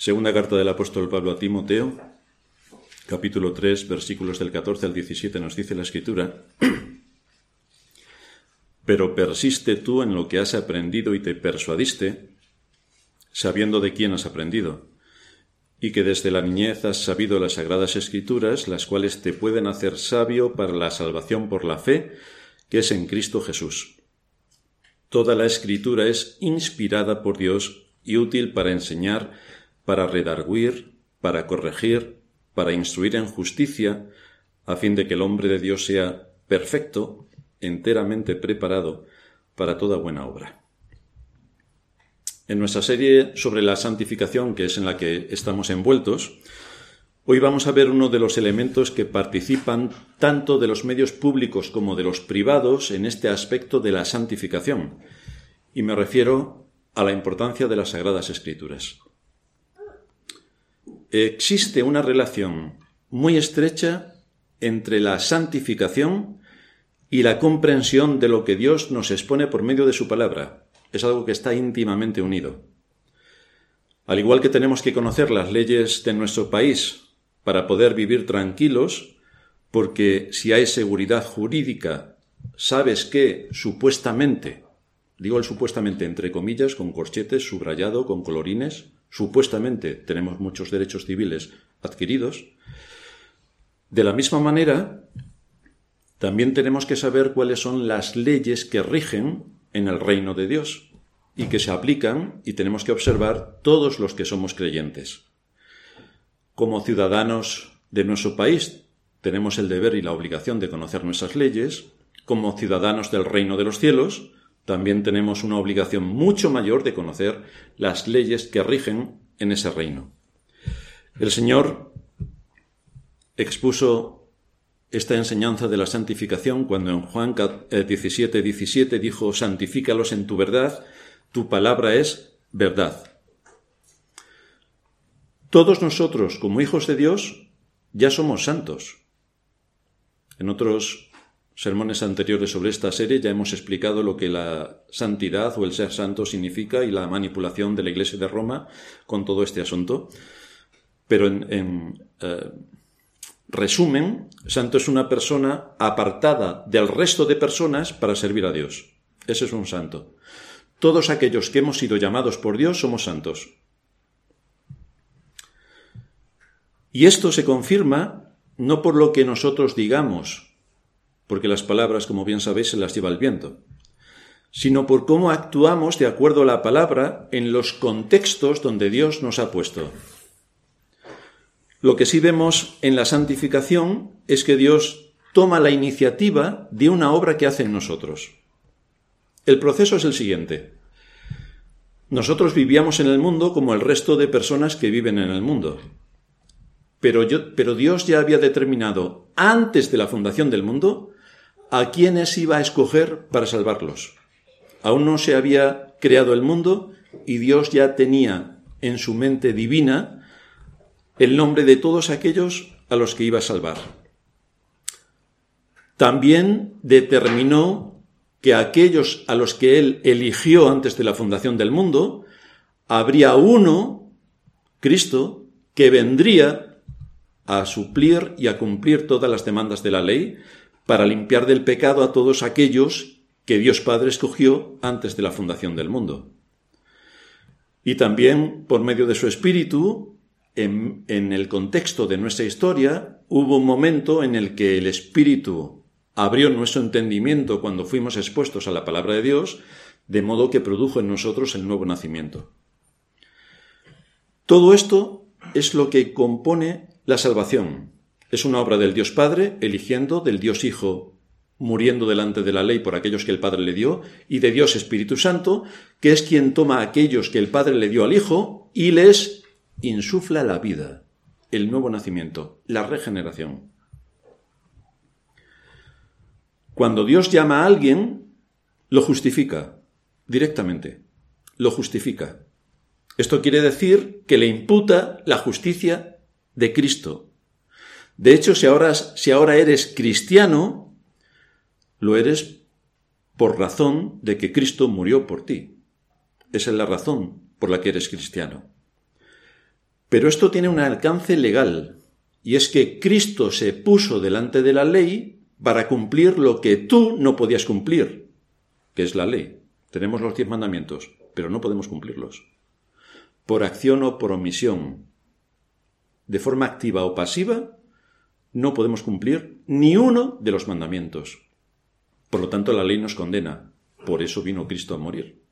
Segunda carta del apóstol Pablo a Timoteo, capítulo 3, versículos del 14 al 17, nos dice la escritura, Pero persiste tú en lo que has aprendido y te persuadiste, sabiendo de quién has aprendido, y que desde la niñez has sabido las sagradas escrituras, las cuales te pueden hacer sabio para la salvación por la fe, que es en Cristo Jesús. Toda la escritura es inspirada por Dios y útil para enseñar, para redarguir, para corregir, para instruir en justicia, a fin de que el hombre de Dios sea perfecto, enteramente preparado para toda buena obra. En nuestra serie sobre la santificación, que es en la que estamos envueltos, hoy vamos a ver uno de los elementos que participan tanto de los medios públicos como de los privados en este aspecto de la santificación, y me refiero a la importancia de las Sagradas Escrituras existe una relación muy estrecha entre la santificación y la comprensión de lo que Dios nos expone por medio de su palabra. Es algo que está íntimamente unido. Al igual que tenemos que conocer las leyes de nuestro país para poder vivir tranquilos, porque si hay seguridad jurídica, sabes que supuestamente, digo el supuestamente entre comillas, con corchetes, subrayado, con colorines, supuestamente tenemos muchos derechos civiles adquiridos, de la misma manera, también tenemos que saber cuáles son las leyes que rigen en el reino de Dios y que se aplican y tenemos que observar todos los que somos creyentes. Como ciudadanos de nuestro país, tenemos el deber y la obligación de conocer nuestras leyes. Como ciudadanos del reino de los cielos, también tenemos una obligación mucho mayor de conocer las leyes que rigen en ese reino. El Señor expuso esta enseñanza de la santificación cuando en Juan 17, eh, 17 dijo, santifícalos en tu verdad, tu palabra es verdad. Todos nosotros, como hijos de Dios, ya somos santos. En otros sermones anteriores sobre esta serie ya hemos explicado lo que la santidad o el ser santo significa y la manipulación de la Iglesia de Roma con todo este asunto. Pero en, eh, resumen, santo es una persona apartada del resto de personas para servir a Dios. Ese es un santo. Todos aquellos que hemos sido llamados por Dios somos santos. Y esto se confirma no por lo que nosotros digamos, porque las palabras, como bien sabéis, se las lleva el viento, sino por cómo actuamos de acuerdo a la palabra en los contextos donde Dios nos ha puesto. Lo que sí vemos en la santificación es que Dios toma la iniciativa de una obra que hace en nosotros. El proceso es el siguiente. Nosotros vivíamos en el mundo como el resto de personas que viven en el mundo. Pero, pero Dios ya había determinado antes de la fundación del mundo a quiénes iba a escoger para salvarlos. Aún no se había creado el mundo y Dios ya tenía en su mente divina el nombre de todos aquellos a los que iba a salvar. También determinó que aquellos a los que él eligió antes de la fundación del mundo, habría uno, Cristo, que vendría a suplir y a cumplir todas las demandas de la ley, para limpiar del pecado a todos aquellos que Dios Padre escogió antes de la fundación del mundo. Y también, por medio de su Espíritu, en, el contexto de nuestra historia, hubo un momento en el que el Espíritu abrió nuestro entendimiento cuando fuimos expuestos a la palabra de Dios, de modo que produjo en nosotros el nuevo nacimiento. Todo esto es lo que compone la salvación, es una obra del Dios Padre eligiendo, del Dios Hijo muriendo delante de la ley por aquellos que el Padre le dio, y de Dios Espíritu Santo, que es quien toma a aquellos que el Padre le dio al Hijo y les insufla la vida, el nuevo nacimiento, la regeneración. Cuando Dios llama a alguien, lo justifica directamente, lo justifica. Esto quiere decir que le imputa la justicia de Cristo, de hecho, si ahora, eres cristiano, lo eres por razón de que Cristo murió por ti. Esa es la razón por la que eres cristiano. Pero esto tiene un alcance legal, y es que Cristo se puso delante de la ley para cumplir lo que tú no podías cumplir, que es la ley. Tenemos los diez mandamientos, pero no podemos cumplirlos. Por acción o por omisión, de forma activa o pasiva, no podemos cumplir ni uno de los mandamientos. Por lo tanto, la ley nos condena. Por eso vino Cristo a morir.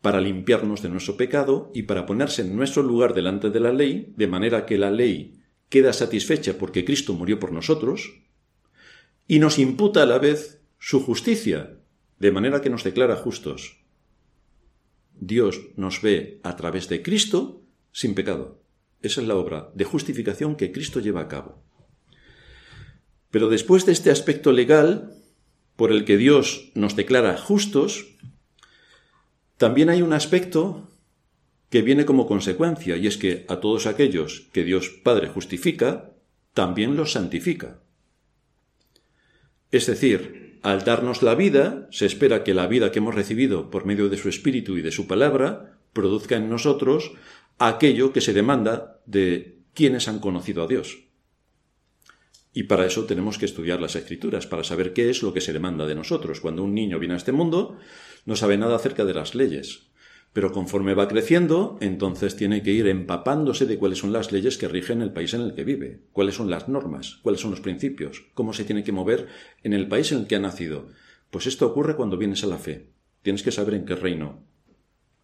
Para limpiarnos de nuestro pecado y para ponerse en nuestro lugar delante de la ley, de manera que la ley queda satisfecha porque Cristo murió por nosotros, y nos imputa a la vez su justicia, de manera que nos declara justos. Dios nos ve a través de Cristo sin pecado. Esa es la obra de justificación que Cristo lleva a cabo. Pero después de este aspecto legal, por el que Dios nos declara justos, también hay un aspecto que viene como consecuencia, y es que a todos aquellos que Dios Padre justifica, también los santifica. Es decir, al darnos la vida, se espera que la vida que hemos recibido por medio de su Espíritu y de su palabra produzca en nosotros aquello que se demanda de quienes han conocido a Dios. Y para eso tenemos que estudiar las escrituras, para saber qué es lo que se demanda de nosotros. Cuando un niño viene a este mundo, no sabe nada acerca de las leyes. Pero conforme va creciendo, entonces tiene que ir empapándose de cuáles son las leyes que rigen el país en el que vive, cuáles son las normas, cuáles son los principios, cómo se tiene que mover en el país en el que ha nacido. Pues esto ocurre cuando vienes a la fe. Tienes que saber en qué reino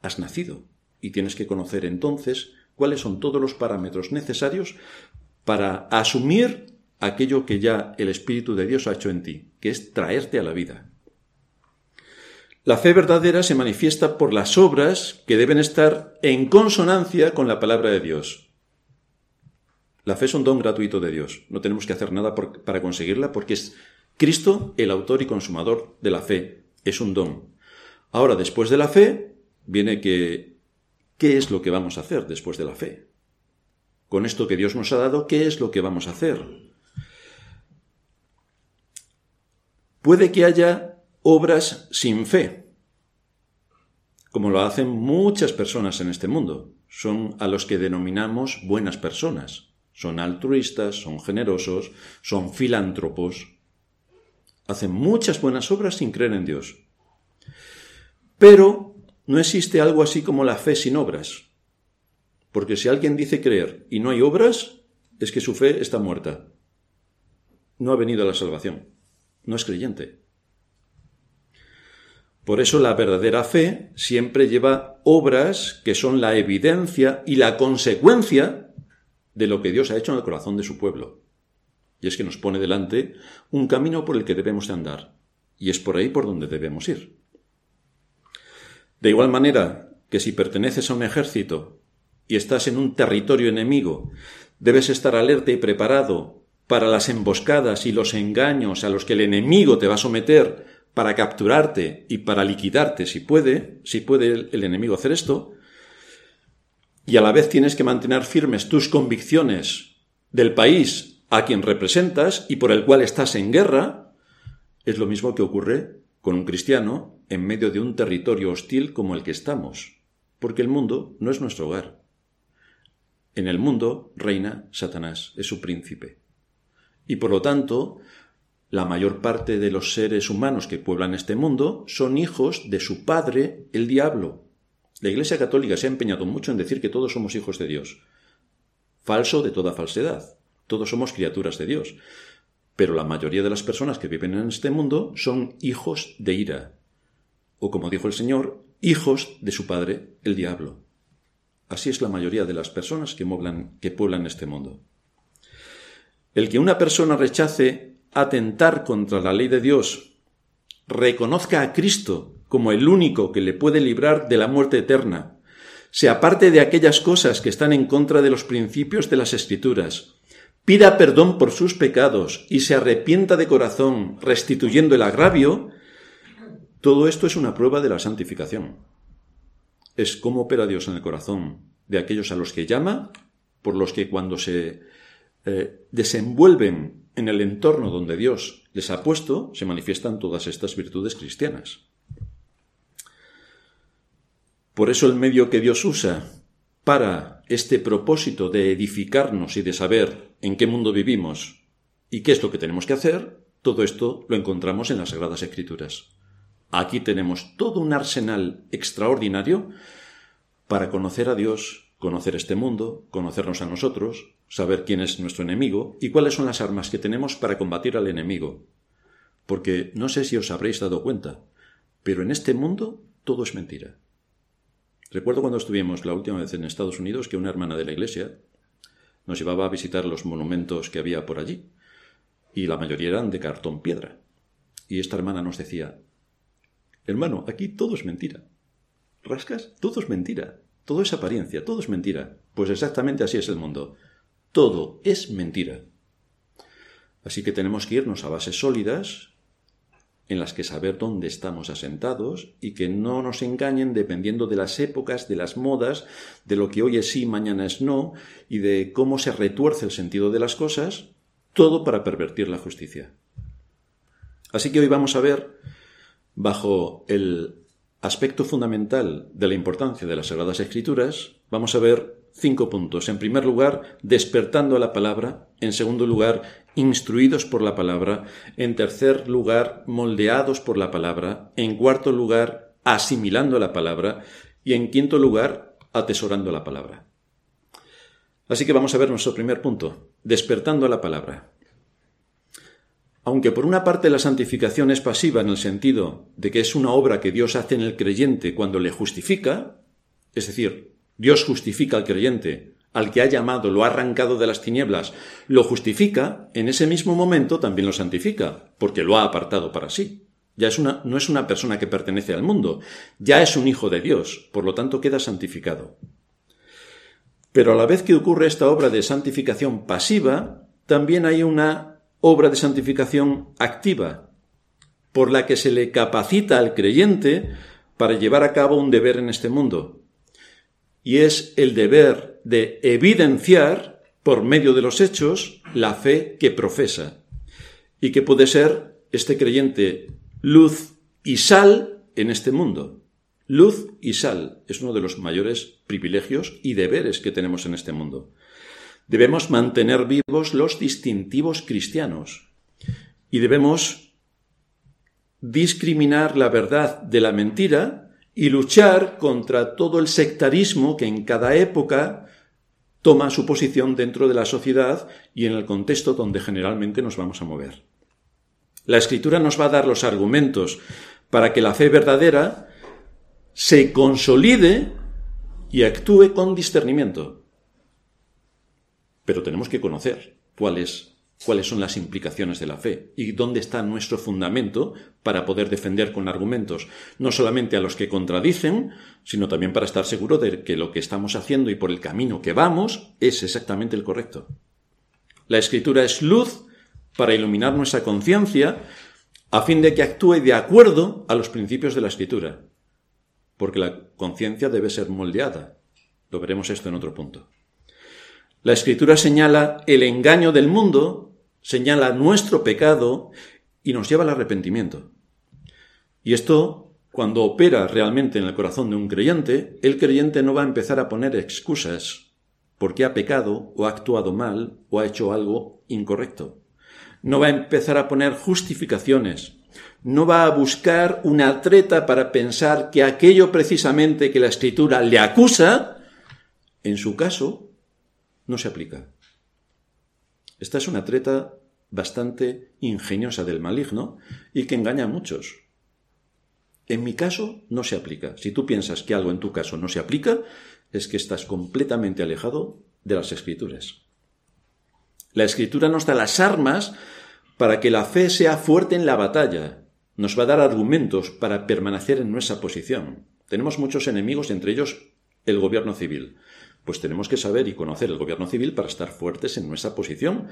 has nacido y tienes que conocer entonces cuáles son todos los parámetros necesarios para asumir aquello que ya el Espíritu de Dios ha hecho en ti, que es traerte a la vida. La fe verdadera se manifiesta por las obras que deben estar en consonancia con la palabra de Dios. La fe es un don gratuito de Dios. No tenemos que hacer nada para conseguirla porque es Cristo el autor y consumador de la fe. Es un don. Ahora, después de la fe, viene que ¿qué es lo que vamos a hacer después de la fe? Con esto que Dios nos ha dado, ¿qué es lo que vamos a hacer? Puede que haya obras sin fe, como lo hacen muchas personas en este mundo. Son a los que denominamos buenas personas. Son altruistas, son generosos, son filántropos. Hacen muchas buenas obras sin creer en Dios. Pero no existe algo así como la fe sin obras. Porque si alguien dice creer y no hay obras, es que su fe está muerta. No ha venido a la salvación no es creyente. Por eso la verdadera fe siempre lleva obras que son la evidencia y la consecuencia de lo que Dios ha hecho en el corazón de su pueblo. Y es que nos pone delante un camino por el que debemos andar. Y es por ahí por donde debemos ir. De igual manera que si perteneces a un ejército y estás en un territorio enemigo, debes estar alerta y preparado para las emboscadas y los engaños a los que el enemigo te va a someter para capturarte y para liquidarte si puede, si puede el, enemigo hacer esto, y a la vez tienes que mantener firmes tus convicciones del país a quien representas y por el cual estás en guerra, es lo mismo que ocurre con un cristiano en medio de un territorio hostil como el que estamos, porque el mundo no es nuestro hogar. En el mundo reina Satanás, es su príncipe. Y por lo tanto, la mayor parte de los seres humanos que pueblan este mundo son hijos de su padre, el diablo. La Iglesia Católica se ha empeñado mucho en decir que todos somos hijos de Dios. Falso de toda falsedad. Todos somos criaturas de Dios. Pero la mayoría de las personas que viven en este mundo son hijos de ira. O como dijo el Señor, hijos de su padre, el diablo. Así es la mayoría de las personas que, que pueblan este mundo. El que una persona rechace atentar contra la ley de Dios, reconozca a Cristo como el único que le puede librar de la muerte eterna, se aparte de aquellas cosas que están en contra de los principios de las Escrituras, pida perdón por sus pecados y se arrepienta de corazón, restituyendo el agravio, todo esto es una prueba de la santificación. Es cómo opera Dios en el corazón de aquellos a los que llama, por los que cuando se eh, desenvuelven en el entorno donde Dios les ha puesto, se manifiestan todas estas virtudes cristianas. Por eso el medio que Dios usa para este propósito de edificarnos y de saber en qué mundo vivimos y qué es lo que tenemos que hacer, todo esto lo encontramos en las Sagradas Escrituras. Aquí tenemos todo un arsenal extraordinario para conocer a Dios, conocer este mundo, conocernos a nosotros, saber quién es nuestro enemigo y cuáles son las armas que tenemos para combatir al enemigo. Porque no sé si os habréis dado cuenta, pero en este mundo todo es mentira. Recuerdo cuando estuvimos la última vez en Estados Unidos que una hermana de la iglesia nos llevaba a visitar los monumentos que había por allí, y la mayoría eran de cartón piedra. Y esta hermana nos decía, hermano, aquí todo es mentira. ¿Rascas? Todo es mentira. Todo es apariencia, todo es mentira. Pues exactamente así es el mundo. Todo es mentira. Así que tenemos que irnos a bases sólidas, en las que saber dónde estamos asentados y que no nos engañen dependiendo de las épocas, de las modas, de lo que hoy es sí, mañana es no, y de cómo se retuerce el sentido de las cosas, todo para pervertir la justicia. Así que hoy vamos a ver, bajo el aspecto fundamental de la importancia de las Sagradas Escrituras, vamos a ver cinco puntos. En primer lugar, despertando a la palabra. En segundo lugar, instruidos por la palabra. En tercer lugar, moldeados por la palabra. En cuarto lugar, asimilando la palabra. Y en quinto lugar, atesorando la palabra. Así que vamos a ver nuestro primer punto, despertando a la palabra. Aunque por una parte la santificación es pasiva en el sentido de que es una obra que Dios hace en el creyente cuando le justifica, es decir, Dios justifica al creyente, al que ha llamado, lo ha arrancado de las tinieblas, lo justifica, en ese mismo momento también lo santifica, porque lo ha apartado para sí. Ya es una, no es una persona que pertenece al mundo, ya es un hijo de Dios, por lo tanto queda santificado. Pero a la vez que ocurre esta obra de santificación pasiva, también hay una obra de santificación activa, por la que se le capacita al creyente para llevar a cabo un deber en este mundo, y es el deber de evidenciar por medio de los hechos la fe que profesa y que puede ser este creyente luz y sal en este mundo. Luz y sal es uno de los mayores privilegios y deberes que tenemos en este mundo. Debemos mantener vivos los distintivos cristianos y debemos discriminar la verdad de la mentira y luchar contra todo el sectarismo que en cada época toma su posición dentro de la sociedad y en el contexto donde generalmente nos vamos a mover. La escritura nos va a dar los argumentos para que la fe verdadera se consolide y actúe con discernimiento. Pero tenemos que conocer cuál es cuáles son las implicaciones de la fe y dónde está nuestro fundamento para poder defender con argumentos, no solamente a los que contradicen, sino también para estar seguro de que lo que estamos haciendo y por el camino que vamos es exactamente el correcto. La escritura es luz para iluminar nuestra conciencia a fin de que actúe de acuerdo a los principios de la escritura, porque la conciencia debe ser moldeada. Lo veremos esto en otro punto. La escritura señala el engaño del mundo señala nuestro pecado y nos lleva al arrepentimiento. Y esto, cuando opera realmente en el corazón de un creyente, el creyente no va a empezar a poner excusas porque ha pecado o ha actuado mal o ha hecho algo incorrecto. No va a empezar a poner justificaciones. No va a buscar una treta para pensar que aquello precisamente que la escritura le acusa, en su caso, no se aplica. Esta es una treta bastante ingeniosa del maligno y que engaña a muchos. En mi caso no se aplica. Si tú piensas que algo en tu caso no se aplica, es que estás completamente alejado de las escrituras. La escritura nos da las armas para que la fe sea fuerte en la batalla. Nos va a dar argumentos para permanecer en nuestra posición. Tenemos muchos enemigos, entre ellos el gobierno civil pues tenemos que saber y conocer el gobierno civil para estar fuertes en nuestra posición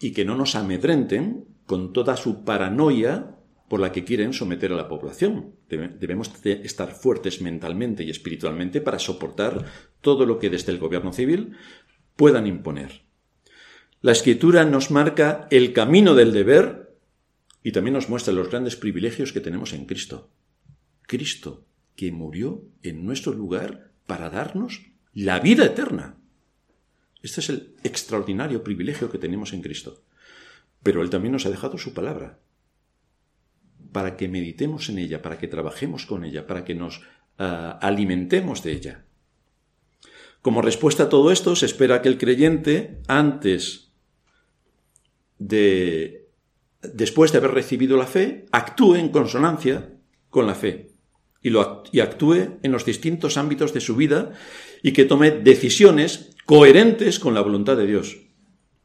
y que no nos amedrenten con toda su paranoia por la que quieren someter a la población. Debemos estar fuertes mentalmente y espiritualmente para soportar todo lo que desde el gobierno civil puedan imponer. La escritura nos marca el camino del deber y también nos muestra los grandes privilegios que tenemos en Cristo. Cristo, que murió en nuestro lugar para darnos la vida eterna. Este es el extraordinario privilegio que tenemos en Cristo. Pero Él también nos ha dejado su palabra para que meditemos en ella, para que trabajemos con ella, para que nos ah, alimentemos de ella. Como respuesta a todo esto, se espera que el creyente, antes de, después de haber recibido la fe, actúe en consonancia con la fe y, actúe en los distintos ámbitos de su vida y que tome decisiones coherentes con la voluntad de Dios.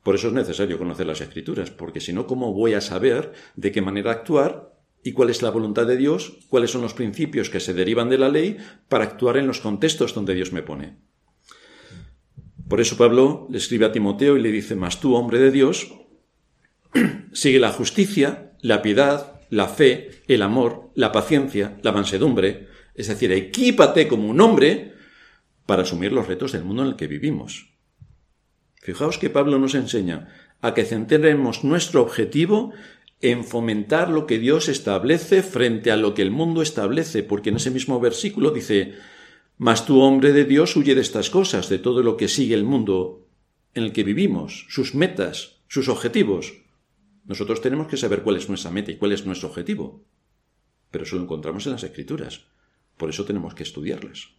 Por eso es necesario conocer las escrituras, porque si no, ¿cómo voy a saber de qué manera actuar y cuál es la voluntad de Dios, cuáles son los principios que se derivan de la ley para actuar en los contextos donde Dios me pone. Por eso Pablo le escribe a Timoteo y le dice, mas tú, hombre de Dios, sigue la justicia, la piedad, la fe, el amor, la paciencia, la mansedumbre, es decir, equípate como un hombre para asumir los retos del mundo en el que vivimos. Fijaos que Pablo nos enseña a que centremos nuestro objetivo en fomentar lo que Dios establece frente a lo que el mundo establece, porque en ese mismo versículo dice, Mas tú, hombre de Dios, huye de estas cosas, de todo lo que sigue el mundo en el que vivimos, sus metas, sus objetivos. Nosotros tenemos que saber cuál es nuestra meta y cuál es nuestro objetivo. Pero eso lo encontramos en las Escrituras. Por eso tenemos que estudiarlas.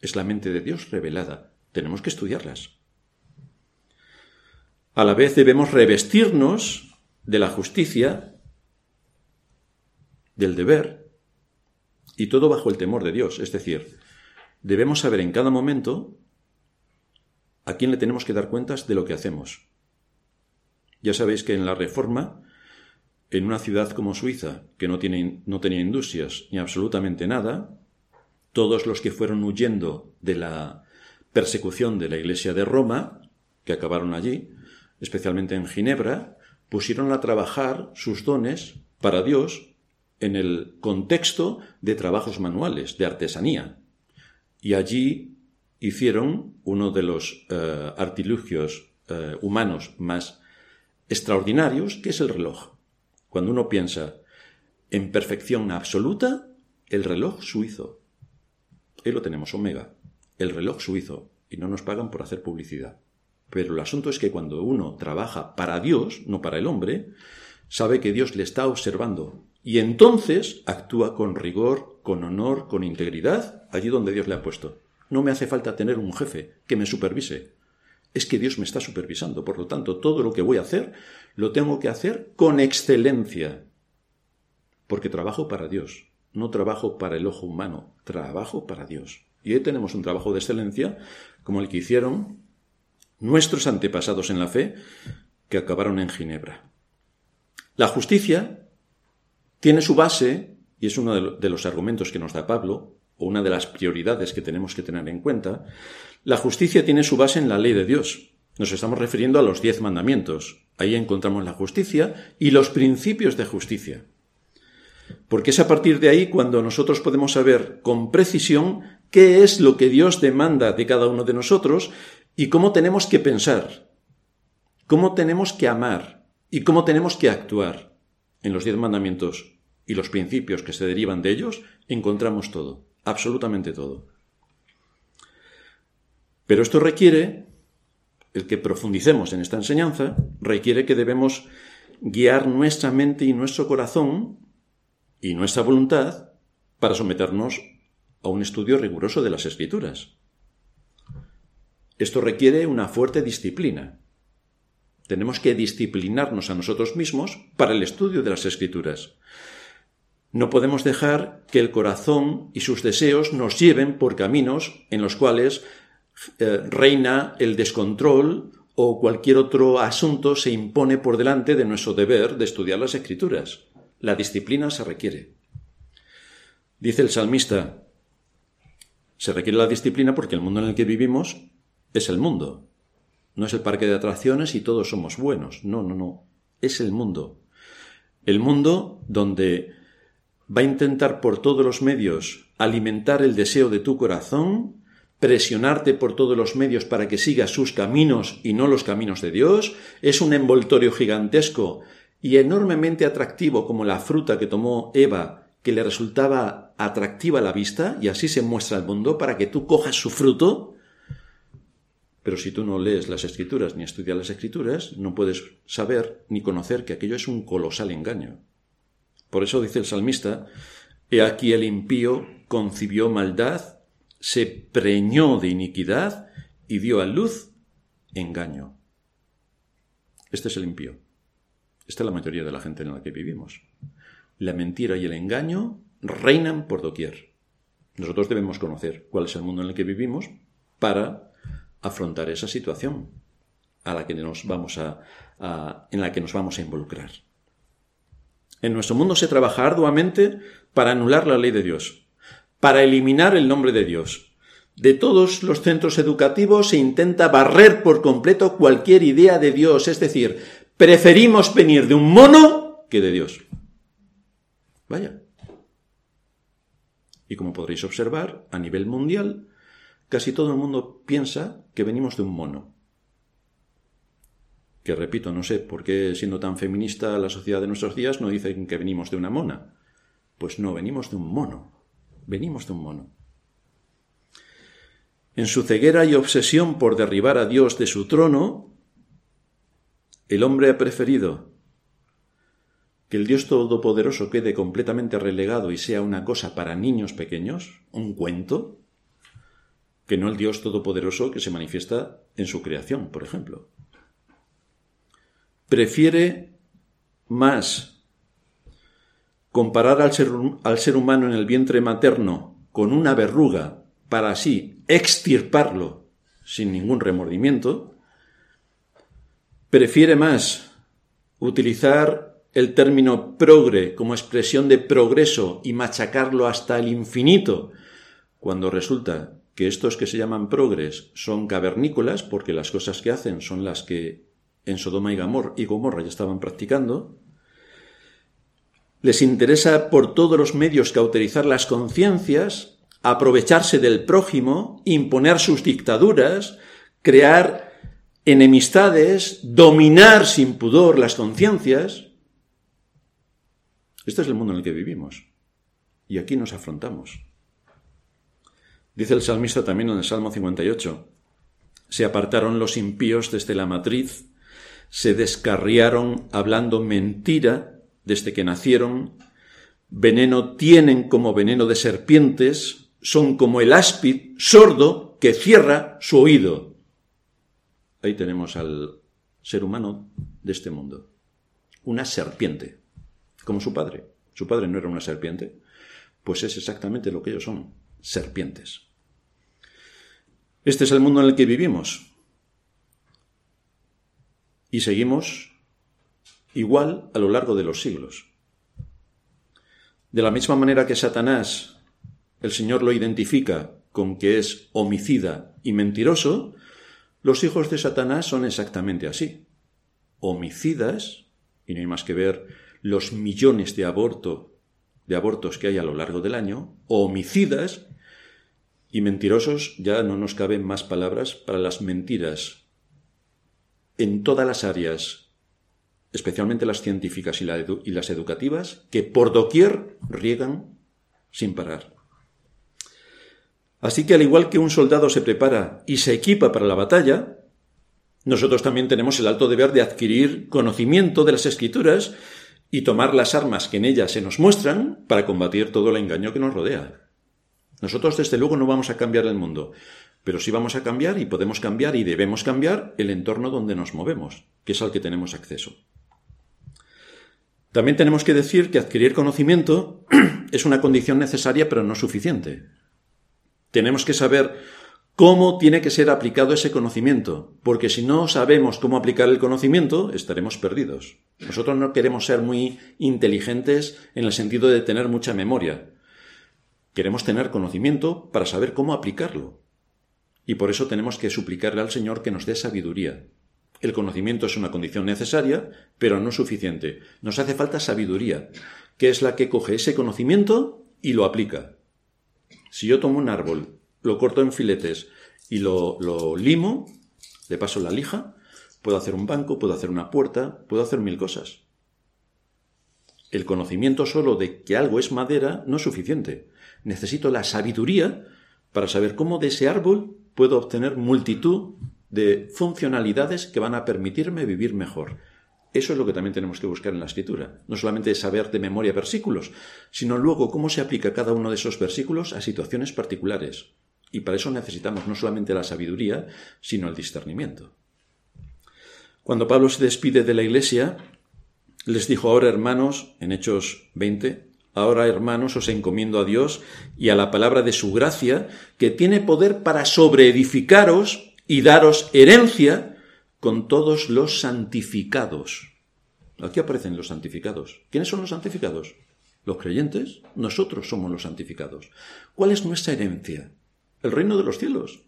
Es la mente de Dios revelada. Tenemos que estudiarlas. A la vez debemos revestirnos de la justicia, del deber, y todo bajo el temor de Dios. Es decir, debemos saber en cada momento a quién le tenemos que dar cuentas de lo que hacemos. Ya sabéis que en la Reforma, en una ciudad como Suiza, que no, tiene, no tenía industrias ni absolutamente nada, todos los que fueron huyendo de la persecución de la Iglesia de Roma, que acabaron allí, especialmente en Ginebra, pusieron a trabajar sus dones para Dios en el contexto de trabajos manuales, de artesanía. Y allí hicieron uno de los eh, artilugios eh, humanos más extraordinarios, que es el reloj. Cuando uno piensa en perfección absoluta, el reloj suizo. Ahí lo tenemos, Omega, el reloj suizo, y no nos pagan por hacer publicidad. Pero el asunto es que cuando uno trabaja para Dios, no para el hombre, sabe que Dios le está observando y entonces actúa con rigor, con honor, con integridad, allí donde Dios le ha puesto. No me hace falta tener un jefe que me supervise. Es que Dios me está supervisando. Por lo tanto, todo lo que voy a hacer lo tengo que hacer con excelencia. Porque trabajo para Dios. No trabajo para el ojo humano. Trabajo para Dios. Y ahí tenemos un trabajo de excelencia como el que hicieron nuestros antepasados en la fe que acabaron en Ginebra. La justicia tiene su base, y es uno de los argumentos que nos da Pablo, o una de las prioridades que tenemos que tener en cuenta, la justicia tiene su base en la ley de Dios. Nos estamos refiriendo a los diez mandamientos. Ahí encontramos la justicia y los principios de justicia. Porque es a partir de ahí cuando nosotros podemos saber con precisión qué es lo que Dios demanda de cada uno de nosotros y cómo tenemos que pensar, cómo tenemos que amar y cómo tenemos que actuar. En los diez mandamientos y los principios que se derivan de ellos encontramos todo, absolutamente todo. Pero esto requiere, el que profundicemos en esta enseñanza, requiere que debemos guiar nuestra mente y nuestro corazón y nuestra voluntad para someternos a un estudio riguroso de las escrituras. Esto requiere una fuerte disciplina. Tenemos que disciplinarnos a nosotros mismos para el estudio de las escrituras. No podemos dejar que el corazón y sus deseos nos lleven por caminos en los cuales eh, reina el descontrol o cualquier otro asunto se impone por delante de nuestro deber de estudiar las escrituras. La disciplina se requiere. Dice el salmista, se requiere la disciplina porque el mundo en el que vivimos es el mundo. No es el parque de atracciones y todos somos buenos. No, no, no. Es el mundo. El mundo donde va a intentar por todos los medios alimentar el deseo de tu corazón, presionarte por todos los medios para que sigas sus caminos y no los caminos de Dios, es un envoltorio gigantesco y enormemente atractivo como la fruta que tomó Eva, que le resultaba atractiva a la vista, y así se muestra al mundo para que tú cojas su fruto, Pero si tú no lees las escrituras ni estudias las escrituras, no puedes saber ni conocer que aquello es un colosal engaño. Por eso dice el salmista, He aquí el impío concibió maldad, se preñó de iniquidad y dio a luz engaño. Este es el impío. Esta es la mayoría de la gente en la que vivimos. La mentira y el engaño reinan por doquier. Nosotros debemos conocer cuál es el mundo en el que vivimos para afrontar esa situación a la que nos vamos a, en la que nos vamos a involucrar. En nuestro mundo se trabaja arduamente para anular la ley de Dios, para eliminar el nombre de Dios. De todos los centros educativos se intenta barrer por completo cualquier idea de Dios, es decir, preferimos venir de un mono que de Dios. Vaya. Y como podréis observar, a nivel mundial, casi todo el mundo piensa que venimos de un mono. Que repito, no sé por qué siendo tan feminista la sociedad de nuestros días no dicen que venimos de una mona. Pues no, venimos de un mono. Venimos de un mono. En su ceguera y obsesión por derribar a Dios de su trono, el hombre ha preferido que el Dios Todopoderoso quede completamente relegado y sea una cosa para niños pequeños, un cuento, que no el Dios Todopoderoso que se manifiesta en su creación, por ejemplo. Prefiere más comparar al ser, humano en el vientre materno con una verruga para así extirparlo sin ningún remordimiento, prefiere más utilizar el término progre como expresión de progreso y machacarlo hasta el infinito, cuando resulta que estos que se llaman progres son cavernícolas, porque las cosas que hacen son las que en Sodoma y Gomorra ya estaban practicando, les interesa por todos los medios cauterizar las conciencias, aprovecharse del prójimo, imponer sus dictaduras, crear enemistades, dominar sin pudor las conciencias. Este es el mundo en el que vivimos. Y aquí nos afrontamos. Dice el salmista también en el Salmo 58, se apartaron los impíos desde la matriz, se descarriaron hablando mentira desde que nacieron, veneno tienen como veneno de serpientes, son como el áspid sordo que cierra su oído. Ahí tenemos al ser humano de este mundo, una serpiente, como su padre. Su padre no era una serpiente, pues es exactamente lo que ellos son, serpientes. Este es el mundo en el que vivimos. Y seguimos igual a lo largo de los siglos. De la misma manera que Satanás, el Señor lo identifica con que es homicida y mentiroso, los hijos de Satanás son exactamente así. Homicidas, y no hay más que ver los millones de aborto de abortos que hay a lo largo del año, homicidas y mentirosos, ya no nos caben más palabras para las mentiras en todas las áreas, especialmente las científicas y, las educativas, que por doquier riegan sin parar. Así que al igual que un soldado se prepara y se equipa para la batalla, nosotros también tenemos el alto deber de adquirir conocimiento de las escrituras y tomar las armas que en ellas se nos muestran para combatir todo el engaño que nos rodea. Nosotros desde luego no vamos a cambiar el mundo, pero sí vamos a cambiar y podemos cambiar y debemos cambiar el entorno donde nos movemos, que es al que tenemos acceso. También tenemos que decir que adquirir conocimiento es una condición necesaria pero no suficiente. Tenemos que saber cómo tiene que ser aplicado ese conocimiento, porque si no sabemos cómo aplicar el conocimiento, estaremos perdidos. Nosotros no queremos ser muy inteligentes en el sentido de tener mucha memoria. Queremos tener conocimiento para saber cómo aplicarlo. Y por eso tenemos que suplicarle al Señor que nos dé sabiduría. El conocimiento es una condición necesaria, pero no suficiente. Nos hace falta sabiduría, que es la que coge ese conocimiento y lo aplica. Si yo tomo un árbol lo corto en filetes y lo, limo, le paso la lija, puedo hacer un banco, puedo hacer una puerta, puedo hacer mil cosas. El conocimiento solo de que algo es madera no es suficiente. Necesito la sabiduría para saber cómo de ese árbol puedo obtener multitud de funcionalidades que van a permitirme vivir mejor. Eso es lo que también tenemos que buscar en la escritura. No solamente saber de memoria versículos, sino luego cómo se aplica cada uno de esos versículos a situaciones particulares. Y para eso necesitamos no solamente la sabiduría, sino el discernimiento. Cuando Pablo se despide de la iglesia, les dijo ahora hermanos, en Hechos 20, ahora hermanos os encomiendo a Dios y a la palabra de su gracia, que tiene poder para sobreedificaros y daros herencia con todos los santificados. Aquí aparecen los santificados. ¿Quiénes son los santificados? Los creyentes. Nosotros somos los santificados. ¿Cuál es nuestra herencia? El reino de los cielos.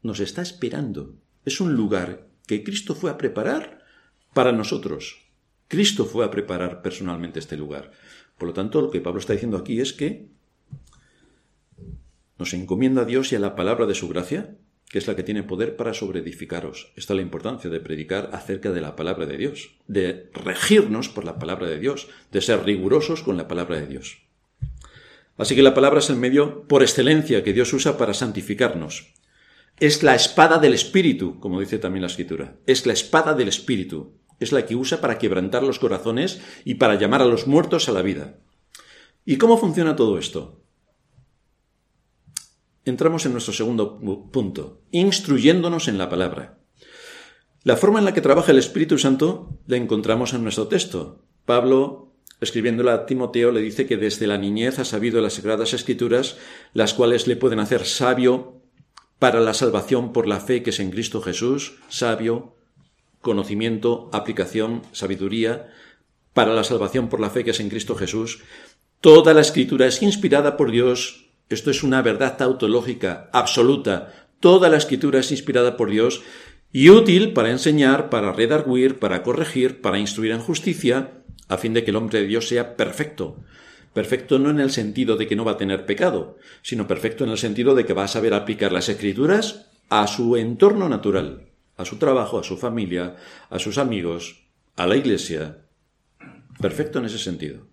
Nos está esperando. Es un lugar que Cristo fue a preparar para nosotros. Cristo fue a preparar personalmente este lugar. Por lo tanto, lo que Pablo está diciendo aquí es que nos encomienda a Dios y a la palabra de su gracia que es la que tiene poder para sobreedificaros. Esta es la importancia de predicar acerca de la palabra de Dios, de regirnos por la palabra de Dios, de ser rigurosos con la palabra de Dios. Así que la palabra es el medio por excelencia que Dios usa para santificarnos. Es la espada del Espíritu, como dice también la Escritura. Es la espada del Espíritu. Es la que usa para quebrantar los corazones y para llamar a los muertos a la vida. ¿Y cómo funciona todo esto? Entramos en nuestro segundo punto, instruyéndonos en la palabra. La forma en la que trabaja el Espíritu Santo la encontramos en nuestro texto. Pablo, escribiéndola a Timoteo, le dice que desde la niñez ha sabido las sagradas escrituras, las cuales le pueden hacer sabio para la salvación por la fe que es en Cristo Jesús, sabio, conocimiento, aplicación, sabiduría, para la salvación por la fe que es en Cristo Jesús. Toda la escritura es inspirada por Dios esto es una verdad tautológica absoluta. Toda la escritura es inspirada por Dios y útil para enseñar, para redarguir, para corregir, para instruir en justicia, a fin de que el hombre de Dios sea perfecto. Perfecto no en el sentido de que no va a tener pecado, sino perfecto en el sentido de que va a saber aplicar las escrituras a su entorno natural, a su trabajo, a su familia, a sus amigos, a la iglesia. Perfecto en ese sentido.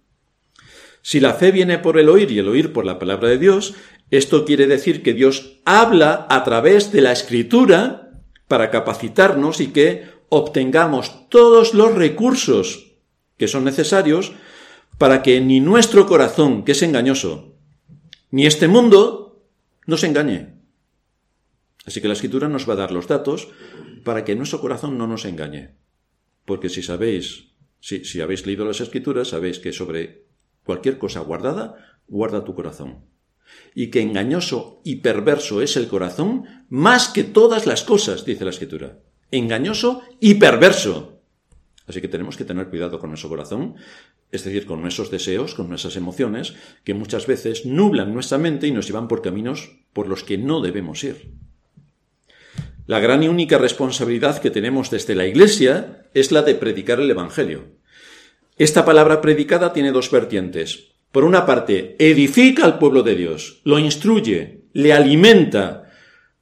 Si la fe viene por el oír y el oír por la palabra de Dios, esto quiere decir que Dios habla a través de la escritura para capacitarnos y que obtengamos todos los recursos que son necesarios para que ni nuestro corazón, que es engañoso, ni este mundo nos engañe. Así que la escritura nos va a dar los datos para que nuestro corazón no nos engañe. Porque si sabéis, si, si habéis leído las escrituras, sabéis que sobre Cualquier cosa guardada, guarda tu corazón. Y que engañoso y perverso es el corazón más que todas las cosas, dice la escritura. Engañoso y perverso. Así que tenemos que tener cuidado con nuestro corazón, es decir, con nuestros deseos, con nuestras emociones, que muchas veces nublan nuestra mente y nos llevan por caminos por los que no debemos ir. La gran y única responsabilidad que tenemos desde la Iglesia es la de predicar el Evangelio. Esta palabra predicada tiene dos vertientes. Por una parte, edifica al pueblo de Dios, lo instruye, le alimenta,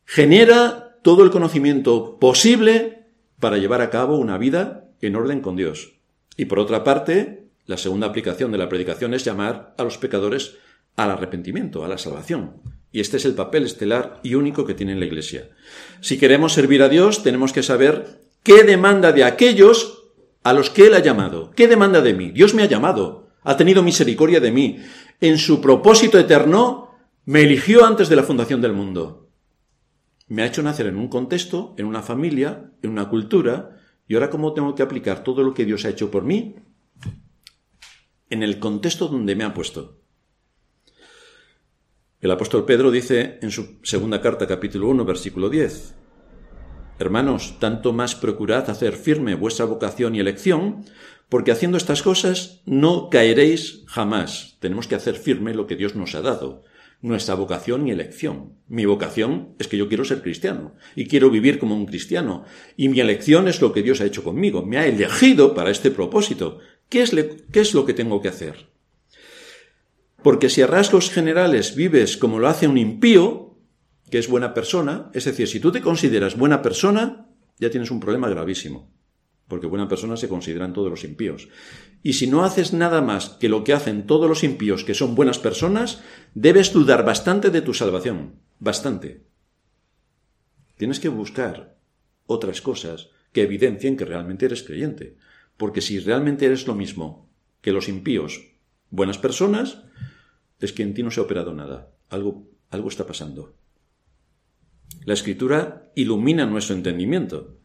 genera todo el conocimiento posible para llevar a cabo una vida en orden con Dios. Y por otra parte, la segunda aplicación de la predicación es llamar a los pecadores al arrepentimiento, a la salvación. Y este es el papel estelar y único que tiene la Iglesia. Si queremos servir a Dios, tenemos que saber qué demanda de aquellos a los que Él ha llamado. ¿Qué demanda de mí? Dios me ha llamado, ha tenido misericordia de mí. En su propósito eterno me eligió antes de la fundación del mundo. Me ha hecho nacer en un contexto, en una familia, en una cultura, y ahora cómo tengo que aplicar todo lo que Dios ha hecho por mí en el contexto donde me ha puesto. El apóstol Pedro dice en su segunda carta capítulo 1 versículo 10, Hermanos, tanto más procurad hacer firme vuestra vocación y elección, porque haciendo estas cosas no caeréis jamás. Tenemos que hacer firme lo que Dios nos ha dado, nuestra vocación y elección. Mi vocación es que yo quiero ser cristiano y quiero vivir como un cristiano, y mi elección es lo que Dios ha hecho conmigo, me ha elegido para este propósito. ¿Qué es, lo que tengo que hacer? Porque si a rasgos generales vives como lo hace un impío, que es buena persona, es decir, si tú te consideras buena persona, ya tienes un problema gravísimo, porque buena persona se consideran todos los impíos. Y si no haces nada más que lo que hacen todos los impíos que son buenas personas, debes dudar bastante de tu salvación, bastante. Tienes que buscar otras cosas que evidencien que realmente eres creyente. Porque si realmente eres lo mismo que los impíos, buenas personas, es que en ti no se ha operado nada. Algo, algo está pasando. La escritura ilumina nuestro entendimiento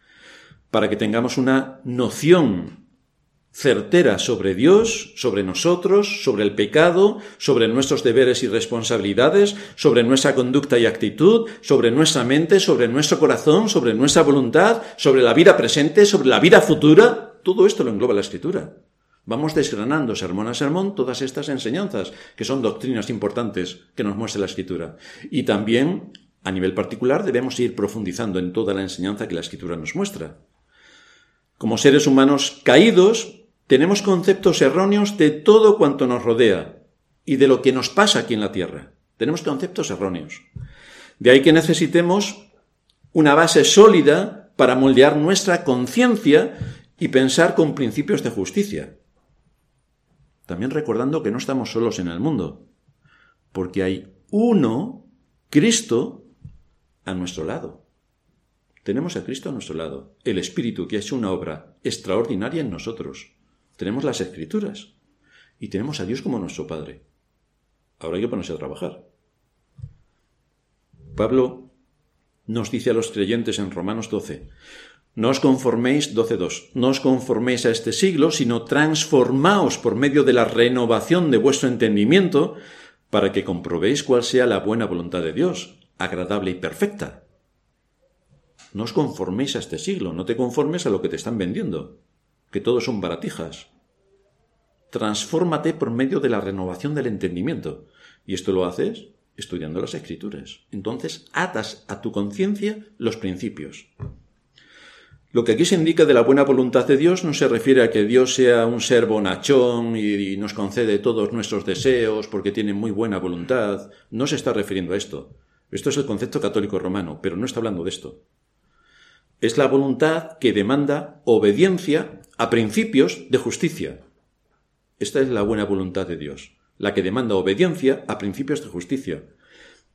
para que tengamos una noción certera sobre Dios, sobre nosotros, sobre el pecado, sobre nuestros deberes y responsabilidades, sobre nuestra conducta y actitud, sobre nuestra mente, sobre nuestro corazón, sobre nuestra voluntad, sobre la vida presente, sobre la vida futura. Todo esto lo engloba la Escritura. Vamos desgranando sermón a sermón todas estas enseñanzas, que son doctrinas importantes que nos muestra la Escritura. Y también, a nivel particular, debemos ir profundizando en toda la enseñanza que la Escritura nos muestra. Como seres humanos caídos, tenemos conceptos erróneos de todo cuanto nos rodea y de lo que nos pasa aquí en la Tierra. Tenemos conceptos erróneos. De ahí que necesitemos una base sólida para moldear nuestra conciencia y pensar con principios de justicia. También recordando que no estamos solos en el mundo, porque hay uno, Cristo, a nuestro lado. Tenemos a Cristo a nuestro lado, el Espíritu que ha hecho una obra extraordinaria en nosotros. Tenemos las escrituras y tenemos a Dios como nuestro Padre. Ahora hay que ponerse a trabajar. Pablo nos dice a los creyentes en Romanos 12, no os conforméis, 12.2, no os conforméis a este siglo, sino transformaos por medio de la renovación de vuestro entendimiento, para que comprobéis cuál sea la buena voluntad de Dios, agradable y perfecta. No os conforméis a este siglo, no te conformes a lo que te están vendiendo que todos son baratijas. Transfórmate por medio de la renovación del entendimiento. Y esto lo haces estudiando las escrituras. Entonces atas a tu conciencia los principios. Lo que aquí se indica de la buena voluntad de Dios no se refiere a que Dios sea un ser bonachón y nos concede todos nuestros deseos porque tiene muy buena voluntad. No se está refiriendo a esto. Esto es el concepto católico romano, pero no está hablando de esto. Es la voluntad que demanda obediencia a principios de justicia. Esta es la buena voluntad de Dios, la que demanda obediencia a principios de justicia.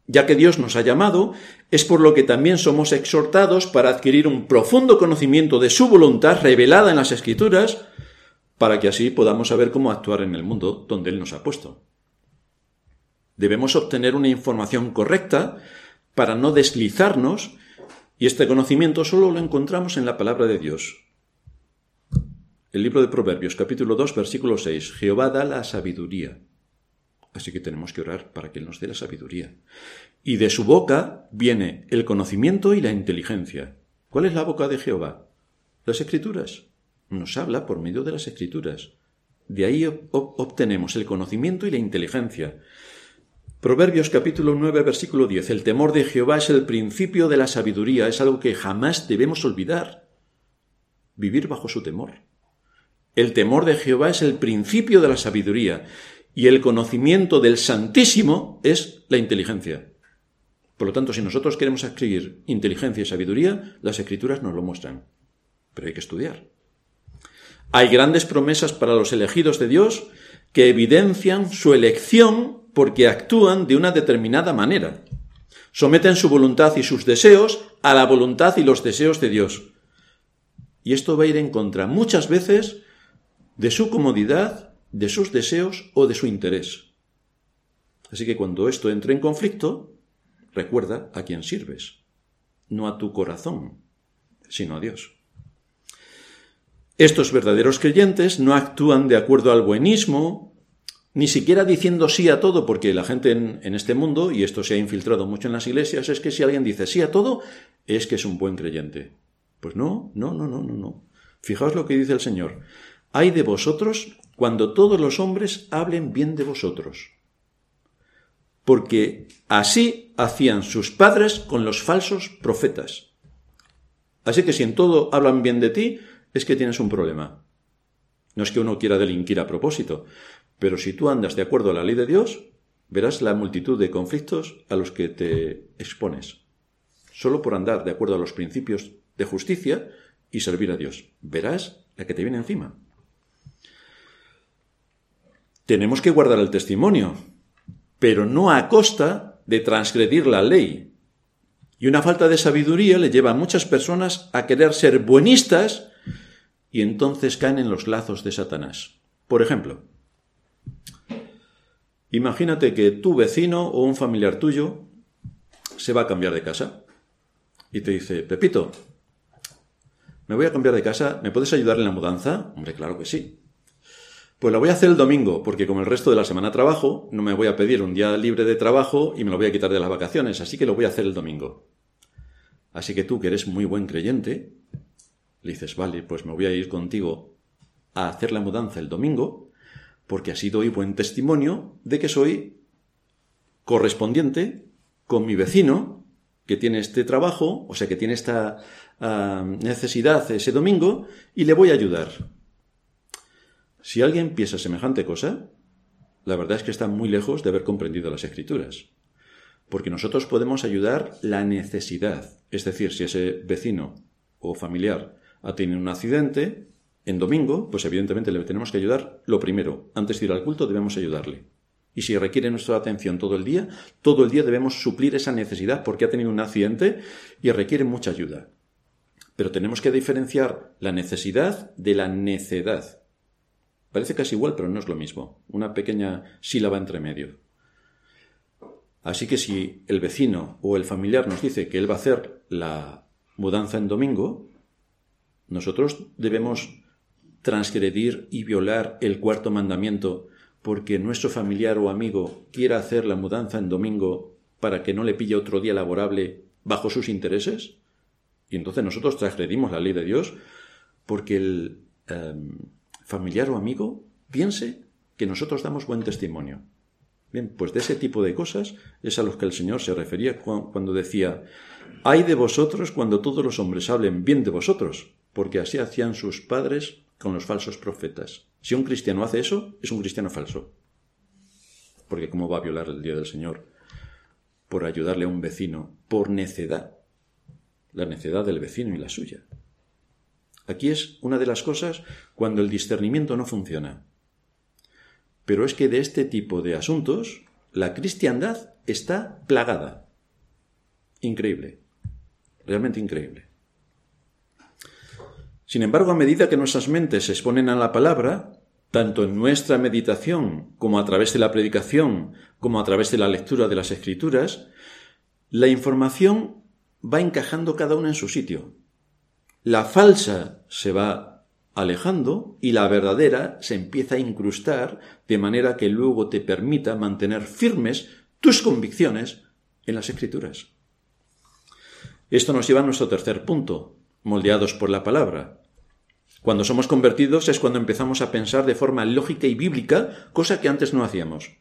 Ya que Dios nos ha llamado, es por lo que también somos exhortados para adquirir un profundo conocimiento de su voluntad revelada en las Escrituras, para que así podamos saber cómo actuar en el mundo donde Él nos ha puesto. Debemos obtener una información correcta para no deslizarnos, y este conocimiento solo lo encontramos en la palabra de Dios. El libro de Proverbios, capítulo 2, versículo 6. Jehová da la sabiduría. Así que tenemos que orar para que Él nos dé la sabiduría. Y de su boca viene el conocimiento y la inteligencia. ¿Cuál es la boca de Jehová? Las escrituras. Nos habla por medio de las escrituras. De ahí obtenemos el conocimiento y la inteligencia. Proverbios capítulo 9 versículo 10. El temor de Jehová es el principio de la sabiduría, es algo que jamás debemos olvidar. Vivir bajo su temor. El temor de Jehová es el principio de la sabiduría y el conocimiento del Santísimo es la inteligencia. Por lo tanto, si nosotros queremos adquirir inteligencia y sabiduría, las escrituras nos lo muestran. Pero hay que estudiar. Hay grandes promesas para los elegidos de Dios que evidencian su elección porque actúan de una determinada manera. Someten su voluntad y sus deseos a la voluntad y los deseos de Dios. Y esto va a ir en contra muchas veces de su comodidad, de sus deseos o de su interés. Así que cuando esto entre en conflicto, recuerda a quién sirves, no a tu corazón, sino a Dios. Estos verdaderos creyentes no actúan de acuerdo al buenismo, ni siquiera diciendo sí a todo, porque la gente en, este mundo, y esto se ha infiltrado mucho en las iglesias, es que si alguien dice sí a todo, es que es un buen creyente. Pues no, no, no, no, no, no. Fijaos lo que dice el Señor. Hay de vosotros cuando todos los hombres hablen bien de vosotros. Porque así hacían sus padres con los falsos profetas. Así que si en todo hablan bien de ti, es que tienes un problema. No es que uno quiera delinquir a propósito, pero si tú andas de acuerdo a la ley de Dios, verás la multitud de conflictos a los que te expones. Solo por andar de acuerdo a los principios de justicia y servir a Dios. Verás la que te viene encima. Tenemos que guardar el testimonio, pero no a costa de transgredir la ley. Y una falta de sabiduría le lleva a muchas personas a querer ser buenistas y entonces caen en los lazos de Satanás. Por ejemplo, imagínate que tu vecino o un familiar tuyo se va a cambiar de casa y te dice, Pepito, me voy a cambiar de casa, ¿me puedes ayudar en la mudanza? Hombre, claro que sí. Pues la voy a hacer el domingo, porque como el resto de la semana trabajo, no me voy a pedir un día libre de trabajo y me lo voy a quitar de las vacaciones, así que lo voy a hacer el domingo. Así que tú, que eres muy buen creyente, le dices, vale, pues me voy a ir contigo a hacer la mudanza el domingo, porque así doy buen testimonio de que soy correspondiente con mi vecino, que tiene este trabajo, o sea, que tiene esta ah, necesidad ese domingo, y le voy a ayudar. Si alguien piensa semejante cosa, la verdad es que está muy lejos de haber comprendido las escrituras. Porque nosotros podemos ayudar la necesidad. Es decir, si ese vecino o familiar ha tenido un accidente en domingo, pues evidentemente le tenemos que ayudar lo primero. Antes de ir al culto debemos ayudarle. Y si requiere nuestra atención todo el día, todo el día debemos suplir esa necesidad porque ha tenido un accidente y requiere mucha ayuda. Pero tenemos que diferenciar la necesidad de la necedad. Parece casi igual, pero no es lo mismo. Una pequeña sílaba entre medio. Así que si el vecino o el familiar nos dice que él va a hacer la mudanza en domingo, nosotros debemos transgredir y violar el cuarto mandamiento porque nuestro familiar o amigo quiera hacer la mudanza en domingo para que no le pille otro día laborable bajo sus intereses? Y entonces nosotros transgredimos la ley de Dios porque el, em, familiar o amigo piense que nosotros damos buen testimonio. Bien, pues de ese tipo de cosas es a los que el Señor se refería cuando decía, hay de vosotros cuando todos los hombres hablen bien de vosotros, porque así hacían sus padres con los falsos profetas. Si un cristiano hace eso, es un cristiano falso. Porque ¿cómo va a violar el día del Señor? Por ayudarle a un vecino, por necedad. La necedad del vecino y la suya. Aquí es una de las cosas cuando el discernimiento no funciona. Pero es que de este tipo de asuntos la cristiandad está plagada. Increíble. Realmente increíble. Sin embargo, a medida que nuestras mentes se exponen a la palabra, tanto en nuestra meditación como a través de la predicación, como a través de la lectura de las escrituras, la información va encajando cada una en su sitio la falsa se va alejando y la verdadera se empieza a incrustar de manera que luego te permita mantener firmes tus convicciones en las escrituras. Esto nos lleva a nuestro tercer punto, moldeados por la palabra. Cuando somos convertidos es cuando empezamos a pensar de forma lógica y bíblica, cosa que antes no hacíamos.